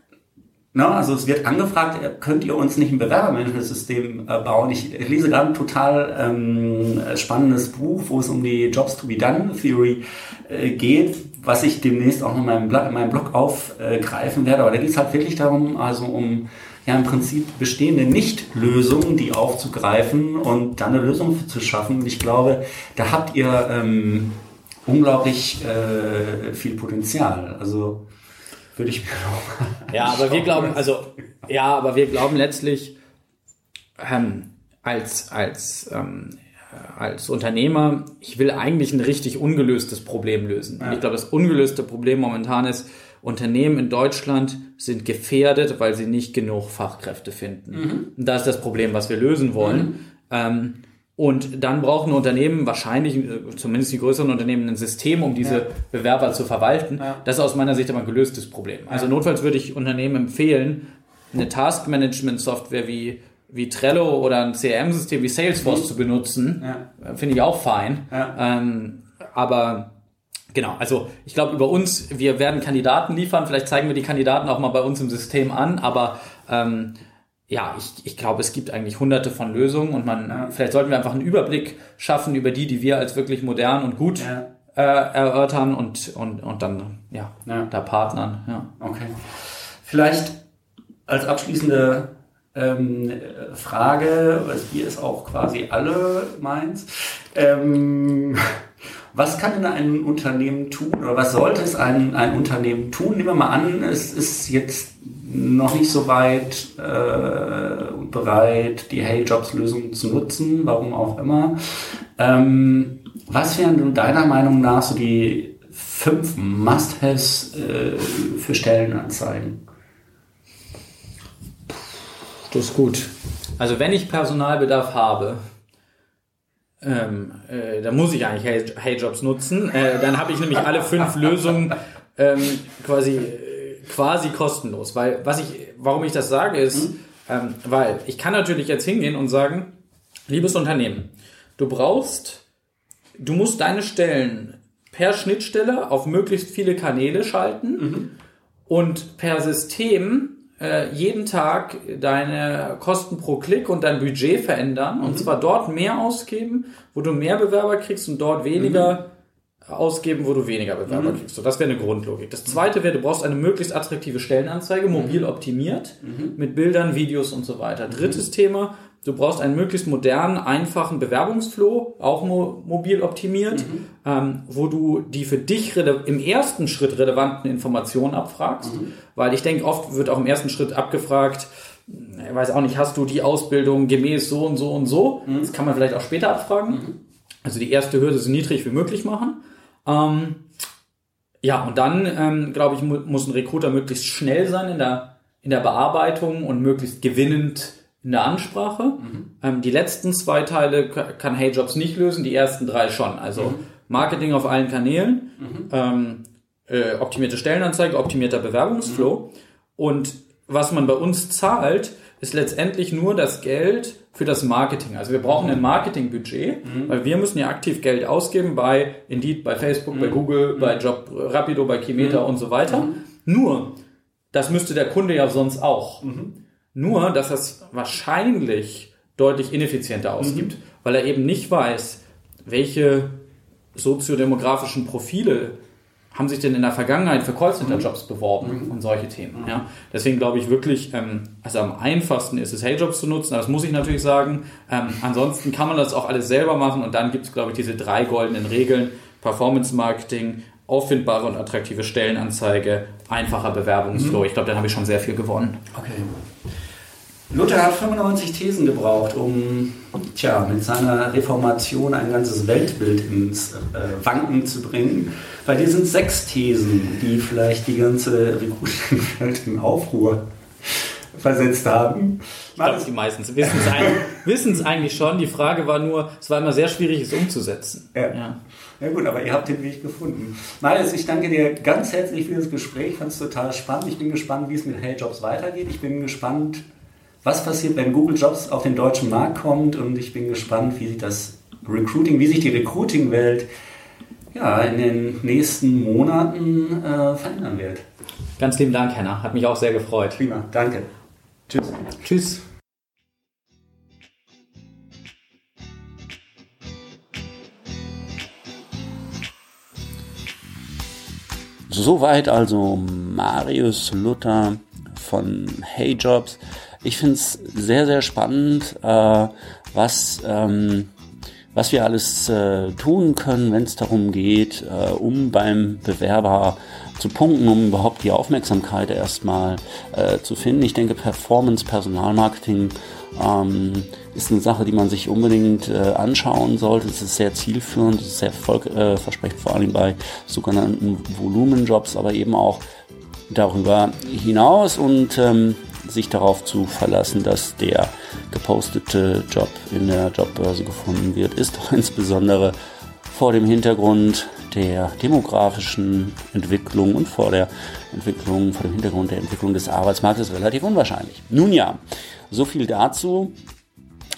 ne, also es wird angefragt, könnt ihr uns nicht ein Bewerbermanagementsystem äh, bauen? Ich lese gerade ein total ähm, spannendes Buch, wo es um die Jobs to be done Theory äh, geht, was ich demnächst auch in meinem, Blog, in meinem Blog aufgreifen werde. Aber da geht es halt wirklich darum, also um ja im Prinzip bestehende Nicht-Lösungen, die aufzugreifen und dann eine Lösung zu schaffen. Und ich glaube, da habt ihr ähm, unglaublich äh, viel Potenzial. Also würde ich mir noch Ja, aber wir glauben, also, ja, aber wir glauben letztlich, ähm, als, als, ähm, als Unternehmer, ich will eigentlich ein richtig ungelöstes Problem lösen. Ja. Ich glaube, das ungelöste Problem momentan ist, Unternehmen in Deutschland sind gefährdet, weil sie nicht genug Fachkräfte finden. Mhm. Und das ist das Problem, was wir lösen wollen. Mhm. Ähm, und dann brauchen Unternehmen wahrscheinlich, äh, zumindest die größeren Unternehmen, ein System, um diese ja. Bewerber zu verwalten. Ja. Das ist aus meiner Sicht aber ein gelöstes Problem. Also ja. notfalls würde ich Unternehmen empfehlen, eine Task-Management-Software wie, wie Trello oder ein CRM-System wie Salesforce mhm. zu benutzen. Finde ich auch fein. Ähm, aber Genau, also ich glaube über uns, wir werden Kandidaten liefern, vielleicht zeigen wir die Kandidaten auch mal bei uns im System an, aber ähm, ja, ich, ich glaube, es gibt eigentlich hunderte von Lösungen und man, ja. vielleicht sollten wir einfach einen Überblick schaffen über die, die wir als wirklich modern und gut ja. äh, erörtern und, und, und dann ja, ja, da partnern. Ja. Okay. Vielleicht als abschließende ähm, Frage, weil Bier ist auch quasi alle meins. Ähm, was kann denn ein Unternehmen tun oder was sollte es ein, ein Unternehmen tun? Nehmen wir mal an, es ist jetzt noch nicht so weit äh, bereit, die Hey-Jobs-Lösung zu nutzen, warum auch immer. Ähm, was wären deiner Meinung nach so die fünf Must-Haves äh, für Stellenanzeigen? Das ist gut. Also wenn ich Personalbedarf habe, ähm, äh, dann muss ich eigentlich hey, hey Jobs nutzen. Äh, dann habe ich nämlich alle fünf Lösungen ähm, quasi quasi kostenlos. Weil, was ich, warum ich das sage, ist, mhm. ähm, weil ich kann natürlich jetzt hingehen und sagen, liebes Unternehmen, du brauchst, du musst deine Stellen per Schnittstelle auf möglichst viele Kanäle schalten mhm. und per System äh, jeden Tag deine Kosten pro Klick und dein Budget verändern mhm. und zwar dort mehr ausgeben, wo du mehr Bewerber kriegst und dort weniger mhm ausgeben, wo du weniger Bewerber mhm. kriegst. So, das wäre eine Grundlogik. Das zweite wäre, du brauchst eine möglichst attraktive Stellenanzeige, mobil mhm. optimiert, mhm. mit Bildern, Videos und so weiter. Drittes mhm. Thema, du brauchst einen möglichst modernen, einfachen Bewerbungsflow, auch mo mobil optimiert, mhm. ähm, wo du die für dich im ersten Schritt relevanten Informationen abfragst. Mhm. Weil ich denke, oft wird auch im ersten Schritt abgefragt, ich weiß auch nicht, hast du die Ausbildung gemäß so und so und so? Das kann man vielleicht auch später abfragen. Also die erste Hürde so niedrig wie möglich machen. Ähm, ja, und dann, ähm, glaube ich, mu muss ein Recruiter möglichst schnell sein in der, in der Bearbeitung und möglichst gewinnend in der Ansprache. Mhm. Ähm, die letzten zwei Teile kann Hey Jobs nicht lösen, die ersten drei schon. Also mhm. Marketing auf allen Kanälen, mhm. ähm, äh, optimierte Stellenanzeige, optimierter Bewerbungsflow. Mhm. Und was man bei uns zahlt, ist letztendlich nur das Geld für das Marketing. Also wir brauchen ein Marketingbudget, mhm. weil wir müssen ja aktiv Geld ausgeben bei Indeed, bei Facebook, mhm. bei Google, mhm. bei Job Rapido, bei Kimeter mhm. und so weiter. Mhm. Nur, das müsste der Kunde ja sonst auch. Mhm. Nur, dass das wahrscheinlich deutlich ineffizienter ausgibt, weil er eben nicht weiß, welche soziodemografischen Profile haben sich denn in der Vergangenheit für Callcenter-Jobs mhm. beworben mhm. und solche Themen. Ja? Deswegen glaube ich wirklich, ähm, also am einfachsten ist es, Hey-Jobs zu nutzen, das muss ich natürlich sagen. Ähm, ansonsten kann man das auch alles selber machen und dann gibt es, glaube ich, diese drei goldenen Regeln. Performance-Marketing, auffindbare und attraktive Stellenanzeige, einfacher Bewerbungsflow. Mhm. Ich glaube, dann habe ich schon sehr viel gewonnen. Okay. Luther hat 95 Thesen gebraucht, um tja, mit seiner Reformation ein ganzes Weltbild ins äh, Wanken zu bringen. Bei dir sind sechs Thesen, die vielleicht die ganze Recruiting-Welt in Aufruhr versetzt haben. Ich glaube, die meisten wissen es eigentlich, schon. Die Frage war nur, es war immer sehr schwierig, es umzusetzen. Ja. ja. Ja gut, aber ihr habt den Weg gefunden. Marius, ich danke dir ganz herzlich für das Gespräch. Ich fand es total spannend. Ich bin gespannt, wie es mit Hey Jobs weitergeht. Ich bin gespannt, was passiert, wenn Google Jobs auf den deutschen Markt kommt. Und ich bin gespannt, wie sich das Recruiting, wie sich die Recruiting-Welt ja, in den nächsten Monaten äh, verändern wird. Ganz lieben Dank, Henna. Hat mich auch sehr gefreut. Prima, danke. Tschüss. Tschüss. Soweit also Marius Luther von Hey Jobs. Ich finde es sehr, sehr spannend, äh, was, ähm, was wir alles äh, tun können, wenn es darum geht, äh, um beim Bewerber zu punkten, um überhaupt die Aufmerksamkeit erstmal äh, zu finden. Ich denke, Performance, Personalmarketing ähm, ist eine Sache, die man sich unbedingt äh, anschauen sollte. Es ist sehr zielführend, es ist sehr erfolgversprechend, äh, vor allem bei sogenannten Volumenjobs, aber eben auch darüber hinaus und ähm, sich darauf zu verlassen, dass der gepostete Job in der Jobbörse gefunden wird, ist insbesondere vor dem Hintergrund der demografischen Entwicklung und vor der Entwicklung, vor dem Hintergrund der Entwicklung des Arbeitsmarktes relativ unwahrscheinlich. Nun ja, so viel dazu.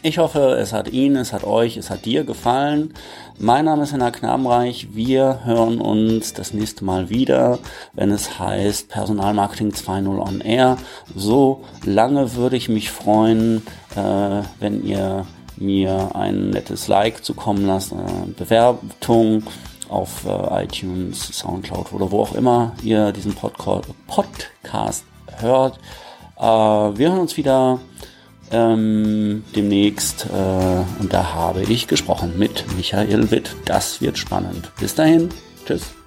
Ich hoffe, es hat Ihnen, es hat euch, es hat dir gefallen. Mein Name ist Henna Knabenreich. Wir hören uns das nächste Mal wieder, wenn es heißt Personalmarketing 2.0 on Air. So lange würde ich mich freuen, äh, wenn ihr mir ein nettes Like zukommen lasst, eine Bewertung auf äh, iTunes, Soundcloud oder wo auch immer ihr diesen Podcast hört. Äh, wir hören uns wieder ähm, demnächst äh, und da habe ich gesprochen mit Michael Witt. Das wird spannend. Bis dahin, tschüss.